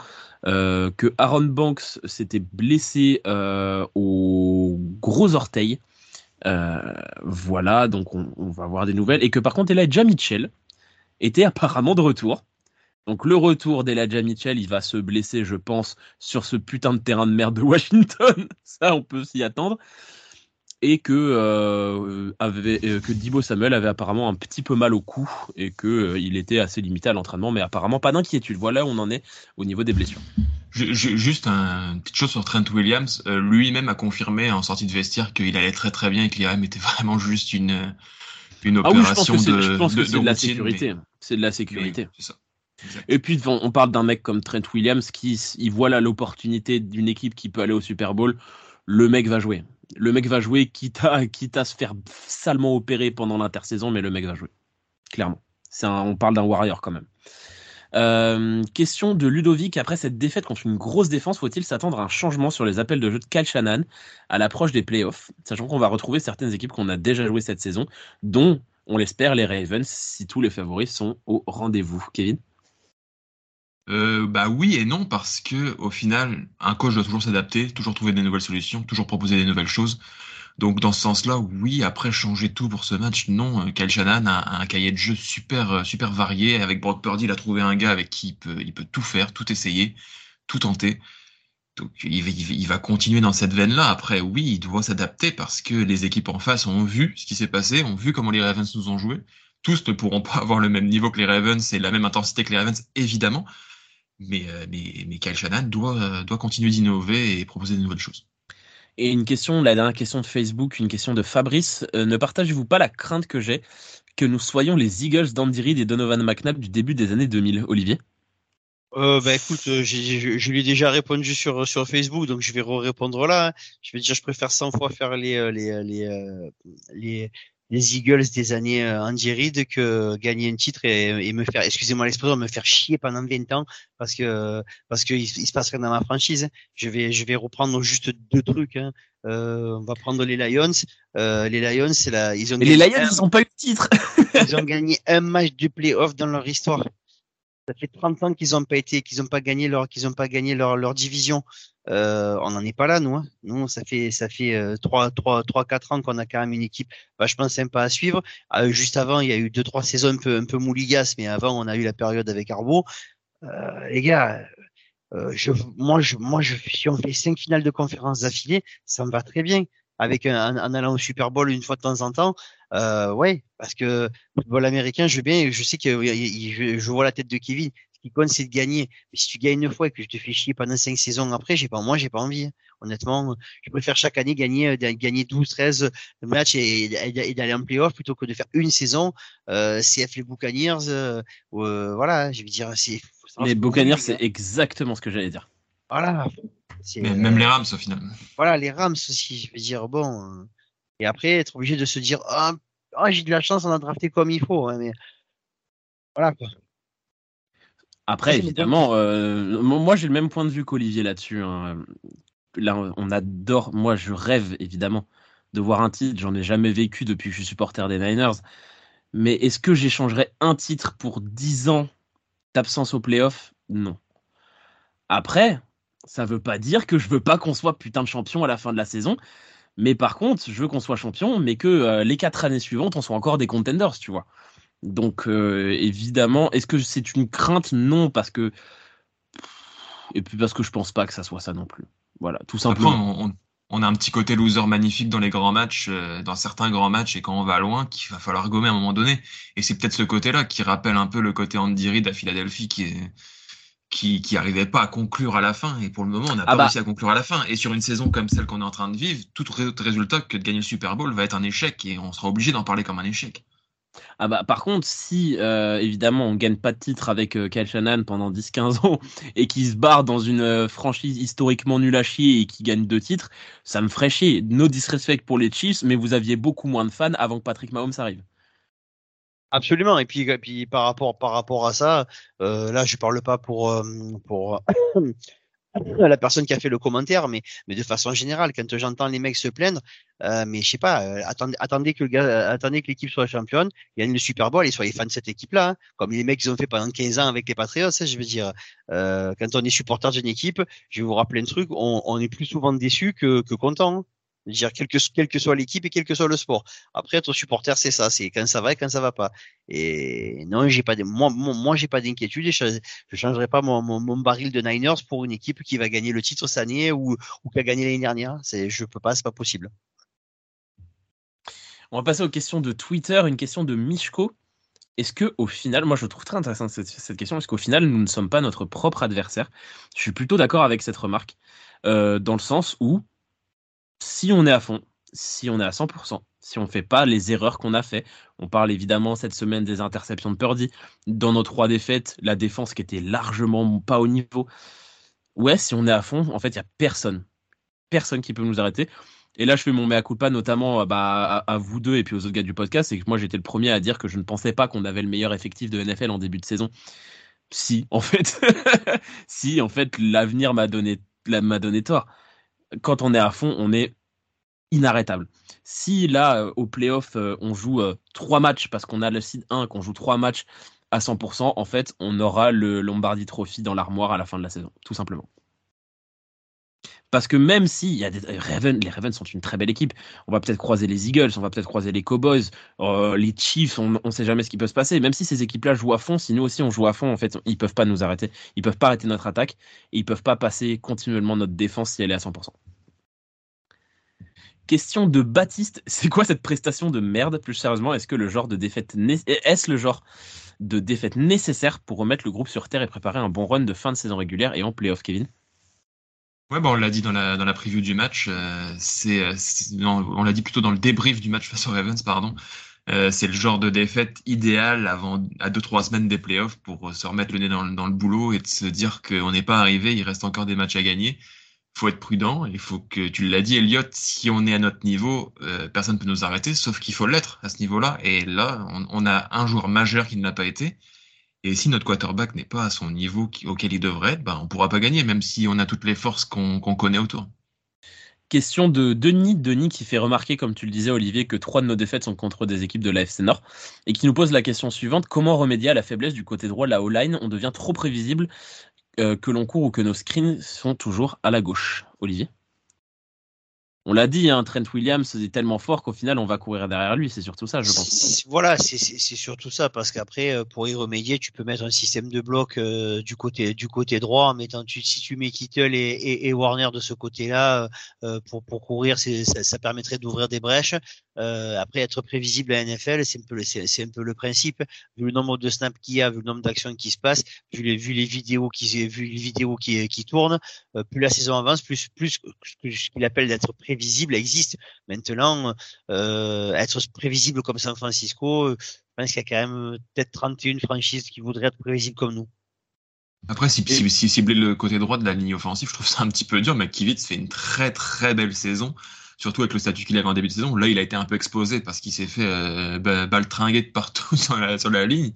Euh, que Aaron Banks s'était blessé euh, au gros orteil euh, voilà, donc on, va avoir des nouvelles. Et que par contre, Elijah Mitchell était apparemment de retour. Donc le retour d'Elijah Mitchell, il va se blesser, je pense, sur ce putain de terrain de merde de Washington. *laughs* Ça, on peut s'y attendre. Et que euh, avait que Dibo Samuel avait apparemment un petit peu mal au cou et que il était assez limité à l'entraînement, mais apparemment pas d'inquiétude. Voilà où on en est au niveau des blessures. juste une petite chose sur Trent Williams, lui-même a confirmé en sortie de vestiaire qu'il allait très très bien et que l'IRM était *laughs* vraiment juste une une opération ah oui, je pense que c'est de, la sécurité. C'est de la sécurité. ça. Et puis on parle d'un mec comme Trent Williams qui, il voit là l'opportunité d'une équipe qui peut aller au Super Bowl. Le mec va jouer. Le mec va jouer, quitte à, se faire salement opérer pendant l'intersaison, mais le mec va jouer. Clairement. Un, on parle d'un Warrior quand même. Euh, question de Ludovic. Après cette défaite contre une grosse défense, faut-il s'attendre à un changement sur les appels de jeu de Kyle Shannon à l'approche des playoffs, sachant qu'on va retrouver certaines équipes qu'on a déjà jouées cette saison, dont, on l'espère, les Ravens, si tous les favoris sont au rendez-vous. Kevin? Euh, bah oui et non parce que au final un coach doit toujours s'adapter, toujours trouver des nouvelles solutions, toujours proposer des nouvelles choses. Donc dans ce sens-là, oui. Après changer tout pour ce match, non. Euh, Kyle Shannon a, un cahier de jeu super euh, super varié. Avec Brock Purdy, il a trouvé un gars avec qui il peut, tout faire, tout essayer, tout tenter. Donc il va, il va continuer dans cette veine-là. Après, oui, il doit s'adapter parce que les équipes en face ont vu ce qui s'est passé, ont vu comment les Ravens nous ont joué. Tous ne pourront pas *laughs* avoir le même niveau que les Ravens et la même intensité que les Ravens, évidemment. Mais, euh, mais, mais Kyle Shannon doit, euh, doit continuer d'innover et proposer de nouvelles choses. Et une question, la dernière question de Facebook, une question de Fabrice. Euh, ne partagez-vous pas la crainte que j'ai que nous soyons les Eagles d'Andy Reid et Donovan McNabb du début des années 2000, Olivier? Euh, bah écoute, je lui ai déjà répondu sur sur Facebook, donc je vais répondre là. Hein. Je vais dire, je préfère 100 fois faire les les les les, les Eagles des années euh, Andy Reid que gagner un titre et, me faire, excusez-moi l'expression, me faire chier pendant 20 ans parce que parce qu'il il se passe rien dans ma franchise. Je vais je vais reprendre juste deux trucs. Hein. Euh, on va prendre les Lions. Euh, les Lions, c'est la, ils ont. les Lions, ils n'ont pas eu de titre. *laughs* ils ont gagné un match de playoff dans leur histoire. Ça fait 30 ans qu'ils n'ont pas été, qu'ils n'ont pas gagné leur, qu'ils ont pas gagné leur, division. Euh, on n'en est pas là, nous. Hein. Nous, ça fait ça fait euh, trois trois trois quatre ans qu'on a quand même une équipe vachement sympa à suivre. Euh, juste avant, il y a eu deux trois saisons un peu un mouligas, mais avant, on a eu la période avec Arbo. Euh, les gars, moi, je, si on fait cinq finales de conférence d'affilée, ça me va très bien. Avec un, en allant au Super Bowl une fois de temps en temps, euh, ouais, parce que football américain, je veux bien, je sais que je, je vois la tête de Kevin qui compte, c'est de gagner. Mais si tu gagnes une fois et que je te fais chier pendant cinq saisons après, j'ai pas, moi, j'ai pas envie. Hein. Honnêtement, je préfère chaque année gagner, euh, gagner 12, 13 matchs et, d'aller en playoff plutôt que de faire une saison, euh, CF les Buccaneers, euh, euh, voilà, je veux dire, c'est. Les Buccaneers, c'est exactement ce que j'allais dire. Voilà. Même les Rams, au final. Voilà, les Rams aussi, je veux dire, bon. Et après, être obligé de se dire, ah, oh, j'ai de la chance, on a drafté comme il faut, hein, mais voilà, quoi. Après, évidemment, euh, moi j'ai le même point de vue qu'Olivier là-dessus. Hein. Là, on adore. Moi, je rêve évidemment de voir un titre. J'en ai jamais vécu depuis que je suis supporter des Niners. Mais est-ce que j'échangerais un titre pour 10 ans d'absence au playoff? Non. Après, ça veut pas dire que je veux pas qu'on soit putain de champion à la fin de la saison. Mais par contre, je veux qu'on soit champion, mais que euh, les quatre années suivantes, on soit encore des contenders, tu vois. Donc euh, évidemment, est-ce que c'est une crainte? Non, parce que et puis parce que je pense pas que ça soit ça non plus. Voilà, tout simplement. on, a un petit côté loser magnifique dans les grands matchs, euh, dans certains grands matchs, et quand on va loin, qu'il va falloir gommer à un moment donné. Et c'est peut-être ce côté-là qui rappelle un peu le côté Andy Reid à Philadelphie qui est qui, qui arrivait pas à conclure à la fin. Et pour le moment, on n'a ah pas bah. réussi à conclure à la fin. Et sur une saison comme celle qu'on est en train de vivre, tout résultat que de gagner le Super Bowl va être un échec et on sera obligé d'en parler comme un échec. Ah bah, par contre, si euh, évidemment on gagne pas de titre avec euh, Kyle Shannon pendant 10-15 ans *laughs* et qu'il se barre dans une euh, franchise historiquement nulle à chier et qui gagne deux titres, ça me ferait chier. No disrespect pour les Chiefs, mais vous aviez beaucoup moins de fans avant que Patrick Mahomes arrive. Absolument. Et puis, puis par rapport par rapport à ça, là je parle pas pour pour *coughs* la personne qui a fait le commentaire, mais, mais de façon générale, quand j'entends les mecs se plaindre, euh, mais je sais pas, euh, attendez, attendez que le gars, euh, attendez que l'équipe soit championne, gagne le Super Bowl et soyez fans de cette équipe-là, hein. comme les mecs ils ont fait pendant 15 ans avec les Patriots, hein, je veux dire, euh, quand on est supporter d'une équipe, je vais vous rappeler un truc, on, on est plus souvent déçu que, que content. Dire quelle que, quelle que soit l'équipe et quel que soit le sport. Après, être supporter, c'est ça, c'est quand ça va et quand ça va pas. Et non, j'ai pas moi, moi, j'ai pas d'inquiétude et je, je changerai pas mon, mon, baril de Niners pour une équipe qui va gagner le titre cette année ou, ou qui a gagné l'année dernière. C'est, je peux pas, c'est pas possible. On va passer aux questions de Twitter. Une question de Mishko. Est-ce que au final, moi je trouve très intéressante cette, question, est-ce qu'au final nous ne sommes pas notre propre adversaire? Je suis plutôt d'accord avec cette remarque, euh, dans le sens où si on est à fond, si on est à 100%, si on ne fait pas les erreurs qu'on a fait, on parle évidemment cette semaine des interceptions de Purdy, dans nos trois défaites, la défense qui était largement pas au niveau. Ouais, si on est à fond, en fait, il n'y a personne, personne qui peut nous arrêter. Et là, je fais mon mea culpa notamment bah, à, vous deux et puis aux autres gars du podcast. C'est que moi, j'étais le premier à dire que je ne pensais pas qu'on avait le meilleur effectif de NFL en début de saison. Si, en fait, *laughs* si, en fait, l'avenir m'a donné, m'a donné tort. Quand on est à fond, on est inarrêtable. Si là, euh, au playoff, euh, on joue euh, trois matchs parce qu'on a le seed 1, qu'on joue trois matchs à 100%, en fait, on aura le Lombardi Trophy dans l'armoire à la fin de la saison, tout simplement. Parce que même si y a des Ravens, les Ravens sont une très belle équipe, on va peut-être croiser les Eagles, on va peut-être croiser les Cowboys, les Chiefs, on ne sait jamais ce qui peut se passer. Même si ces équipes-là jouent à fond, si nous aussi on joue à fond, en fait, ils peuvent pas nous arrêter. Ils peuvent pas arrêter notre attaque et ils peuvent pas passer continuellement notre défense si elle est à 100%. Question de Baptiste, c'est quoi cette prestation de merde Plus sérieusement, est-ce que le genre de défaite est-ce le genre de défaite nécessaire pour remettre le groupe sur terre et préparer un bon run de fin de saison régulière et en playoff, Kevin? Ouais, bah on l'a dit dans la, dans la preview du match. Euh, c'est, on l'a dit plutôt dans le débrief du match face aux Ravens, pardon. Euh, c'est le genre de défaite idéale avant à deux trois semaines des playoffs pour se remettre le nez dans, dans le boulot et de se dire qu'on n'est pas arrivé, il reste encore des matchs à gagner faut être prudent. Il faut que, tu l'as dit, Elliot, si on est à notre niveau, euh, personne ne peut nous arrêter, sauf qu'il faut l'être à ce niveau-là. Et là, on, a un joueur majeur qui ne l'a pas été. Et si notre quarterback n'est pas à son niveau auquel il devrait être, bah, on ne pourra pas gagner, même si on a toutes les forces qu'on connaît autour. Question de Denis, Denis qui fait remarquer, comme tu le disais Olivier, que trois de nos défaites sont contre des équipes de l'AFC Nord, et qui nous pose la question suivante, comment remédier à la faiblesse du côté droit de la O-line? On devient trop prévisible euh, que l'on court ou que nos screens sont toujours à la gauche. Olivier? On l'a dit, hein, Trent Williams est tellement fort qu'au final, on va courir derrière lui. C'est surtout ça, je pense. Voilà, c'est surtout ça, parce qu'après, euh, pour y remédier, tu peux mettre un système de bloc euh, du côté du côté droit, en si tu mets Kittle et, Warner de ce côté-là euh, pour pour courir, ça, ça permettrait d'ouvrir des brèches. après, être prévisible à NFL, c'est un peu un peu le principe. Vu le nombre de snaps qu'il y a, vu le nombre d'actions qui se passent, vu les vu les vidéos qui vu les vidéos qui qui tournent, plus la saison avance, plus plus ce qu'il appelle d'être prévisible prévisible existe. Maintenant, euh, être prévisible comme San Francisco, euh, je pense qu'il y a quand même peut-être 31 franchises qui voudraient être prévisibles comme nous. Après, si, si, cibler le côté droit de la ligne offensive, je trouve ça un petit peu dur, mais Kivitz fait une très très belle saison, surtout avec le statut qu'il avait en début de saison. Là, il a été un peu exposé parce qu'il s'est fait euh, baltringuer de partout *laughs* sur la, sur la ligne.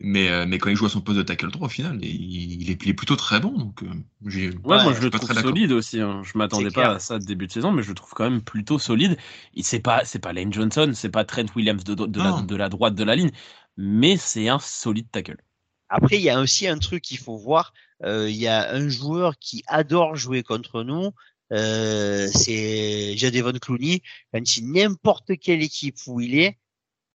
Mais, euh, mais quand il joue à son poste de tackle droit, au final, il, est, plutôt très bon. Donc, euh, ouais, moi je le trouve solide aussi. Hein. Je m'attendais pas à ça début de saison, mais je le trouve quand même plutôt solide. C'est pas, c'est pas Lane Johnson, c'est pas Trent Williams de, de, la, de, la, droite de la ligne, mais c'est un solide tackle. Après, il y a aussi un truc qu'il faut voir. Euh, il y a un joueur qui adore jouer contre nous. Euh, c'est Jadevon Clooney. Quand n'importe quelle équipe où il est,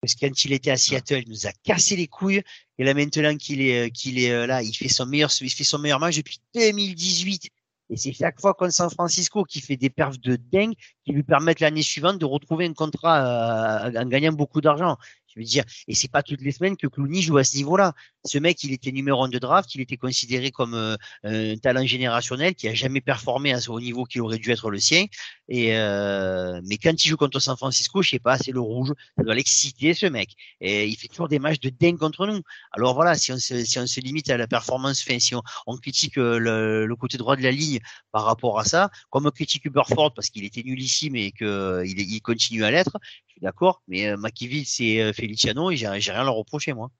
parce que quand il était à Seattle, il nous a cassé les couilles. Et là, maintenant qu'il est, euh, qu'il est euh, là, il fait son meilleur, il fait son meilleur match depuis 2018. Et c'est chaque fois contre San Francisco qui fait des perfs de dingue qui lui permettent l'année suivante de retrouver un contrat euh, en gagnant beaucoup d'argent. Je veux dire, et c'est pas toutes les semaines que Clooney joue à ce niveau-là. Ce mec, il était numéro un de draft, il était considéré comme euh, un talent générationnel qui a jamais performé à ce haut niveau qu'il aurait dû être le sien. Et euh, mais quand il joue contre San Francisco, je sais pas, c'est le rouge, ça doit l'exciter ce mec. Et il fait toujours des matchs de dingue contre nous. Alors voilà, si on se, limite à la performance, si on, critique euh, le, côté droit de la ligne par rapport à ça, comme on critique Uberford parce qu'il était nullissime et qu'il il continue à l'être, je suis d'accord. Mais euh, c'est Feliciano et j'ai rien à leur reprocher, moi.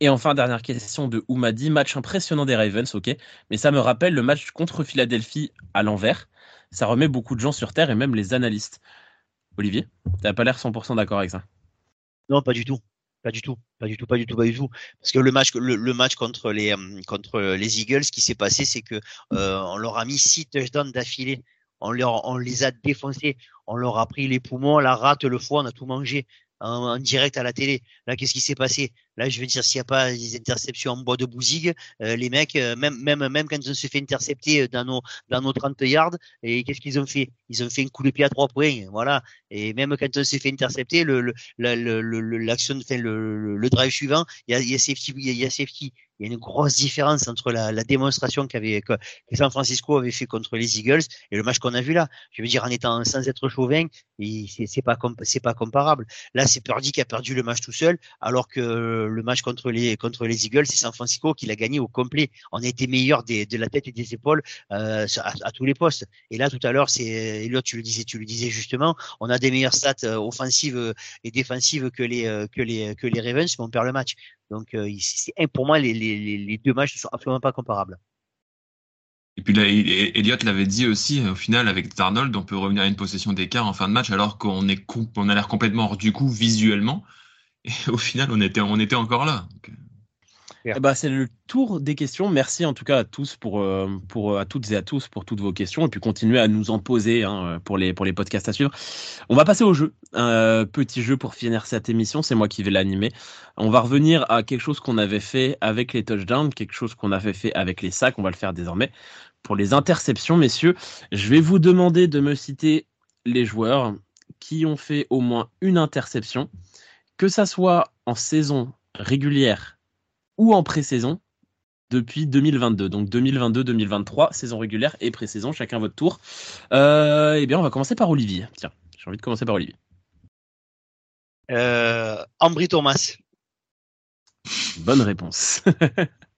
Et enfin, dernière question de Oumadi. Match impressionnant des Ravens, ok. Mais ça me rappelle le match contre Philadelphie à l'envers. Ça remet beaucoup de gens sur terre et même les analystes. Olivier, t'as pas l'air 100% d'accord avec ça? Non, pas du tout. Pas du tout, pas du tout, pas du tout, pas du tout. Parce que le match, le, match contre les euh, contre les Eagles, ce qui s'est passé, c'est que euh, on leur a mis six touchdowns d'affilée. On, leur, les a défoncés. On leur a pris les poumons, la rate, le foie, on a tout mangé en, direct à la télé. Là, qu'est-ce qui s'est passé? Là, je veux dire, s'il n'y a pas des interceptions en bois de bousig, euh, les mecs, euh, même, même, même quand on se fait intercepter dans nos, dans nos 30 yards, et qu'est-ce qu'ils ont fait? Ils ont fait un coup de pied à trois points, voilà. Et même quand on s'est fait intercepter, le, le, l'action, enfin, le, le, drive suivant, il y a, y a safety, il y a safety il y a une grosse différence entre la, la démonstration qu'avait que, San Francisco avait fait contre les Eagles et le match qu'on a vu là. Je veux dire, en étant sans être chauvin, c'est pas c'est pas comparable. Là, c'est Purdy qui a perdu le match tout seul, alors que le match contre les contre les Eagles, c'est San Francisco qui l'a gagné au complet. On a été meilleur des, de la tête et des épaules euh, à, tous les postes. Et là, tout à l'heure, c'est Elliot, tu le disais, tu le disais justement, on a des meilleures stats euh, offensives et défensives que les euh, que les que les Ravens, mais on perd le match. Donc, euh, pour moi, les, deux matchs ne sont absolument pas comparables. Et puis là, Elliott l'avait dit aussi, au final, avec Darnold, on peut revenir à une possession d'écart en fin de match alors qu'on est on a l'air complètement hors du coup visuellement. Et au final, on était, on était encore là. Donc... Euh, ben, c'est le tour des questions. Merci en tout cas à tous pour, euh, pour à toutes et à tous pour toutes vos questions et puis continuez à nous en poser hein, pour les pour les podcasts à suivre. On va passer au jeu. Petit jeu pour finir cette émission. C'est moi qui vais l'animer. On va revenir à quelque chose qu'on avait fait avec les touchdowns, quelque chose qu'on avait fait avec les sacs. On va le faire désormais pour les interceptions, messieurs. Je vais vous demander de me citer les joueurs qui ont fait au moins une interception, que ça soit en saison régulière ou en pré-saison depuis 2022. Donc 2022-2023, saison régulière et pré-saison, chacun votre tour. Euh, eh bien, on va commencer par Olivier. Tiens, j'ai envie de commencer par Olivier. Euh, Ambry Thomas. Bonne réponse.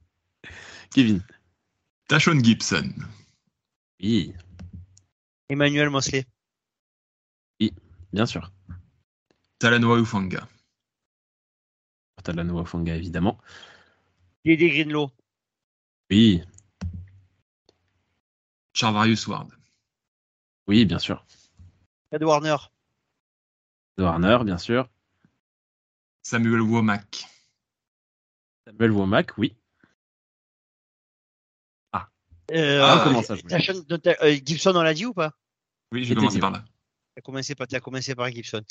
*laughs* Kevin. Tashon Gibson. Oui. Emmanuel Mosley. Oui, bien sûr. Talanoa Ufanga. Talanoa Ufanga, évidemment. Dédé Greenlow. Oui. Charvarius Ward. Oui, bien sûr. Ed Warner. Ed Warner, bien sûr. Samuel Womack. Samuel Womack, oui. Ah. Euh, ah, comment ça euh, Gibson, on l'a dit ou pas? Oui, j'ai commencé par là. Tu as commencé par, as commencé par Gibson.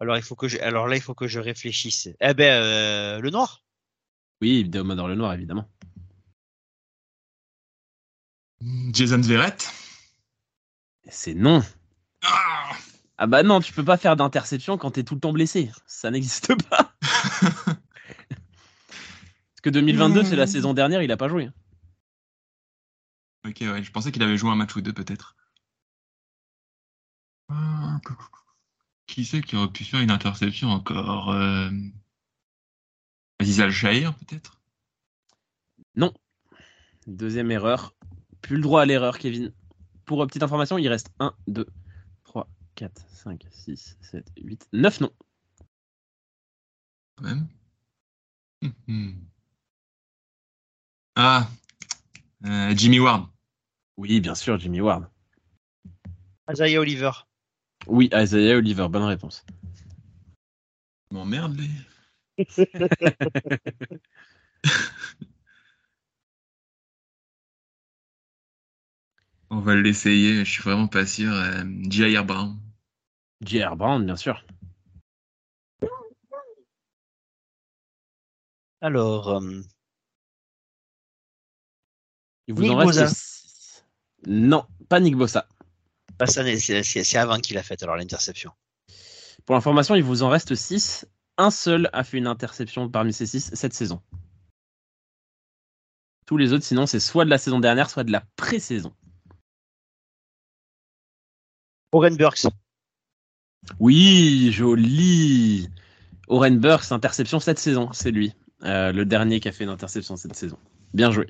Alors, il faut que je, alors là, il faut que je réfléchisse. Eh ben, euh, le noir. Oui, dans le noir, évidemment. Jason Verrett C'est non. Ah, ah bah non, tu peux pas faire d'interception quand t'es tout le temps blessé. Ça n'existe pas. *laughs* Parce que 2022, c'est la hmm. saison dernière, il a pas joué. Ok, ouais, je pensais qu'il avait joué un match ou deux peut-être. Qui c'est qui aurait pu faire une interception encore euh... Aziz Shahir, peut-être? Non. Deuxième erreur. Plus le droit à l'erreur, Kevin. Pour petite information, il reste 1, 2, 3, 4, 5, 6, 7, 8, 9 non. Quand même. Hum, hum. Ah, euh, Jimmy Ward. Oui, bien sûr, Jimmy Ward. Isaiah Oliver. Oui, Isaiah Oliver, bonne réponse. M'emmerde, les. On va l'essayer, je suis vraiment pas sûr. Euh, J.R. Brown. J.R. Brown, bien sûr. Alors. Euh, Il vous en reste. Non, pas Nick Bossa. Bah, c'est avant qu'il a fait alors l'interception. Pour l'information, il vous en reste 6 un seul a fait une interception parmi ces six cette saison. Tous les autres, sinon, c'est soit de la saison dernière, soit de la pré-saison. Oren Burks. Oui, joli. Oren Burks, interception cette saison, c'est lui. Euh, le dernier qui a fait une interception cette saison. Bien joué.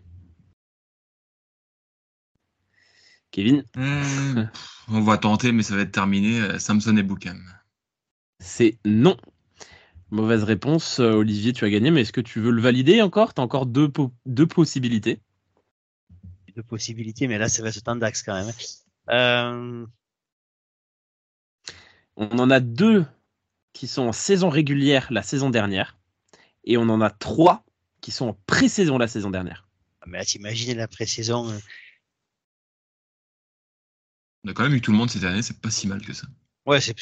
Kevin hmm, On va tenter, mais ça va être terminé. Euh, Samson et Boukham. C'est non. Mauvaise réponse, euh, Olivier, tu as gagné, mais est-ce que tu veux le valider encore? Tu as encore deux, deux possibilités. Deux possibilités, mais là, ça va se tendre d'axe quand même. Euh, on en a deux qui sont en saison régulière la saison dernière, et on en a trois qui sont en pré-saison la saison dernière. Ah, mais là, t'imagines la pré-saison. Euh. On a quand même eu tout le monde cette année, c'est pas si mal que ça. Ouais, c'est.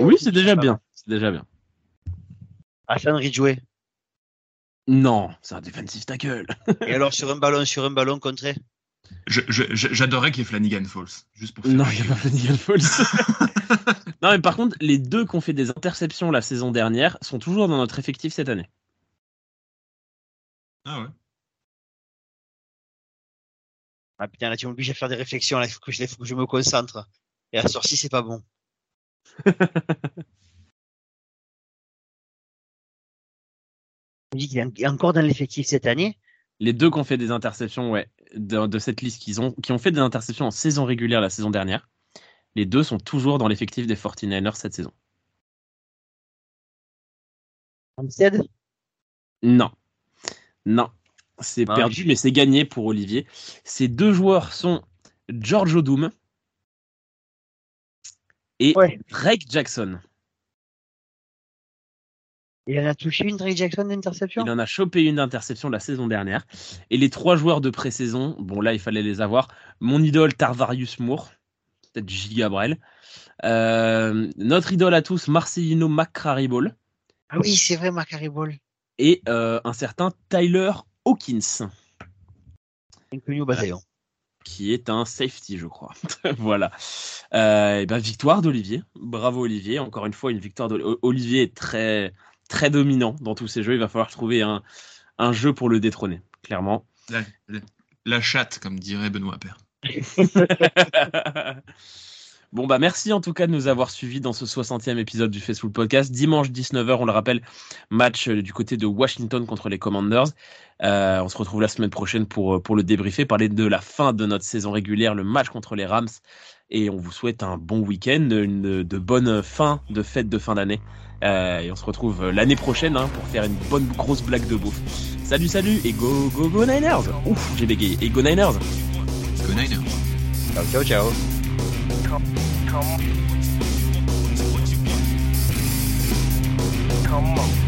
Oui, c'est *laughs* déjà bien. C'est déjà bien. Hassan Ridgeway. Non, c'est un defensive tackle. Et alors sur un ballon, sur un ballon contré? J'adorerais qu'il y ait Flanagan Falls, juste pour. Non, il n'y a pas Flanagan Falls. *laughs* non, mais par contre, les deux qui ont fait des interceptions la saison dernière sont toujours dans notre effectif cette année. Ah ouais. Ah putain, là tu m'obliges à faire des réflexions, là il faut que je, faut que je me concentre. Et à sortie, c'est pas bon. *laughs* dit qu'il est encore dans l'effectif cette année. Les deux qui ont fait des interceptions, ouais, de, de cette liste qu'ils ont, qui ont fait des interceptions en saison régulière la saison dernière, les deux sont toujours dans l'effectif des 49ers cette saison. Armstead Non. Non. C'est Ah, perdu, mais c'est gagné pour Olivier. Ces deux joueurs sont George Odum et Ouais. Drake Jackson. Il en a touché une, Drake Jackson, d'interception? Il en a chopé une interception la saison dernière. Et les trois joueurs de pré-saison, bon là il fallait les avoir. Mon idole Tarvarius Moore, peut-être J. Gabriel. Euh, notre idole à tous, Marcelino McCrary-Ball. Ah oui, c'est vrai, Macari Ball. Et euh, un certain Tyler Hawkins, Inconnu au bataillon. qui est un safety, je crois. *laughs* voilà. Euh, et ben, victoire d'Olivier. Bravo Olivier. Encore une fois, une victoire d'Olivier est très, très dominant dans tous ces jeux. Il va falloir trouver un, un jeu pour le détrôner, clairement. La, la- la chatte, comme dirait Benoît Père. *laughs* bon bah merci en tout cas de nous avoir suivis dans ce 60e épisode du Facebook Podcast. Dimanche 19h, on le rappelle, match euh, du côté de Washington contre les Commanders. Euh, on se retrouve la semaine prochaine pour, euh, pour le débriefer, parler de la fin de notre saison régulière, le match contre les Rams. Et on vous souhaite un bon week-end, une de bonne fin de fête de fin d'année. Euh, et on se retrouve euh, l'année prochaine hein, pour faire une bonne grosse blague de beauf. Salut, salut et go, go, go Niners Ouf, j'ai bégayé. Et go Niners Go Niners. Ciao, ciao, ciao. Come on.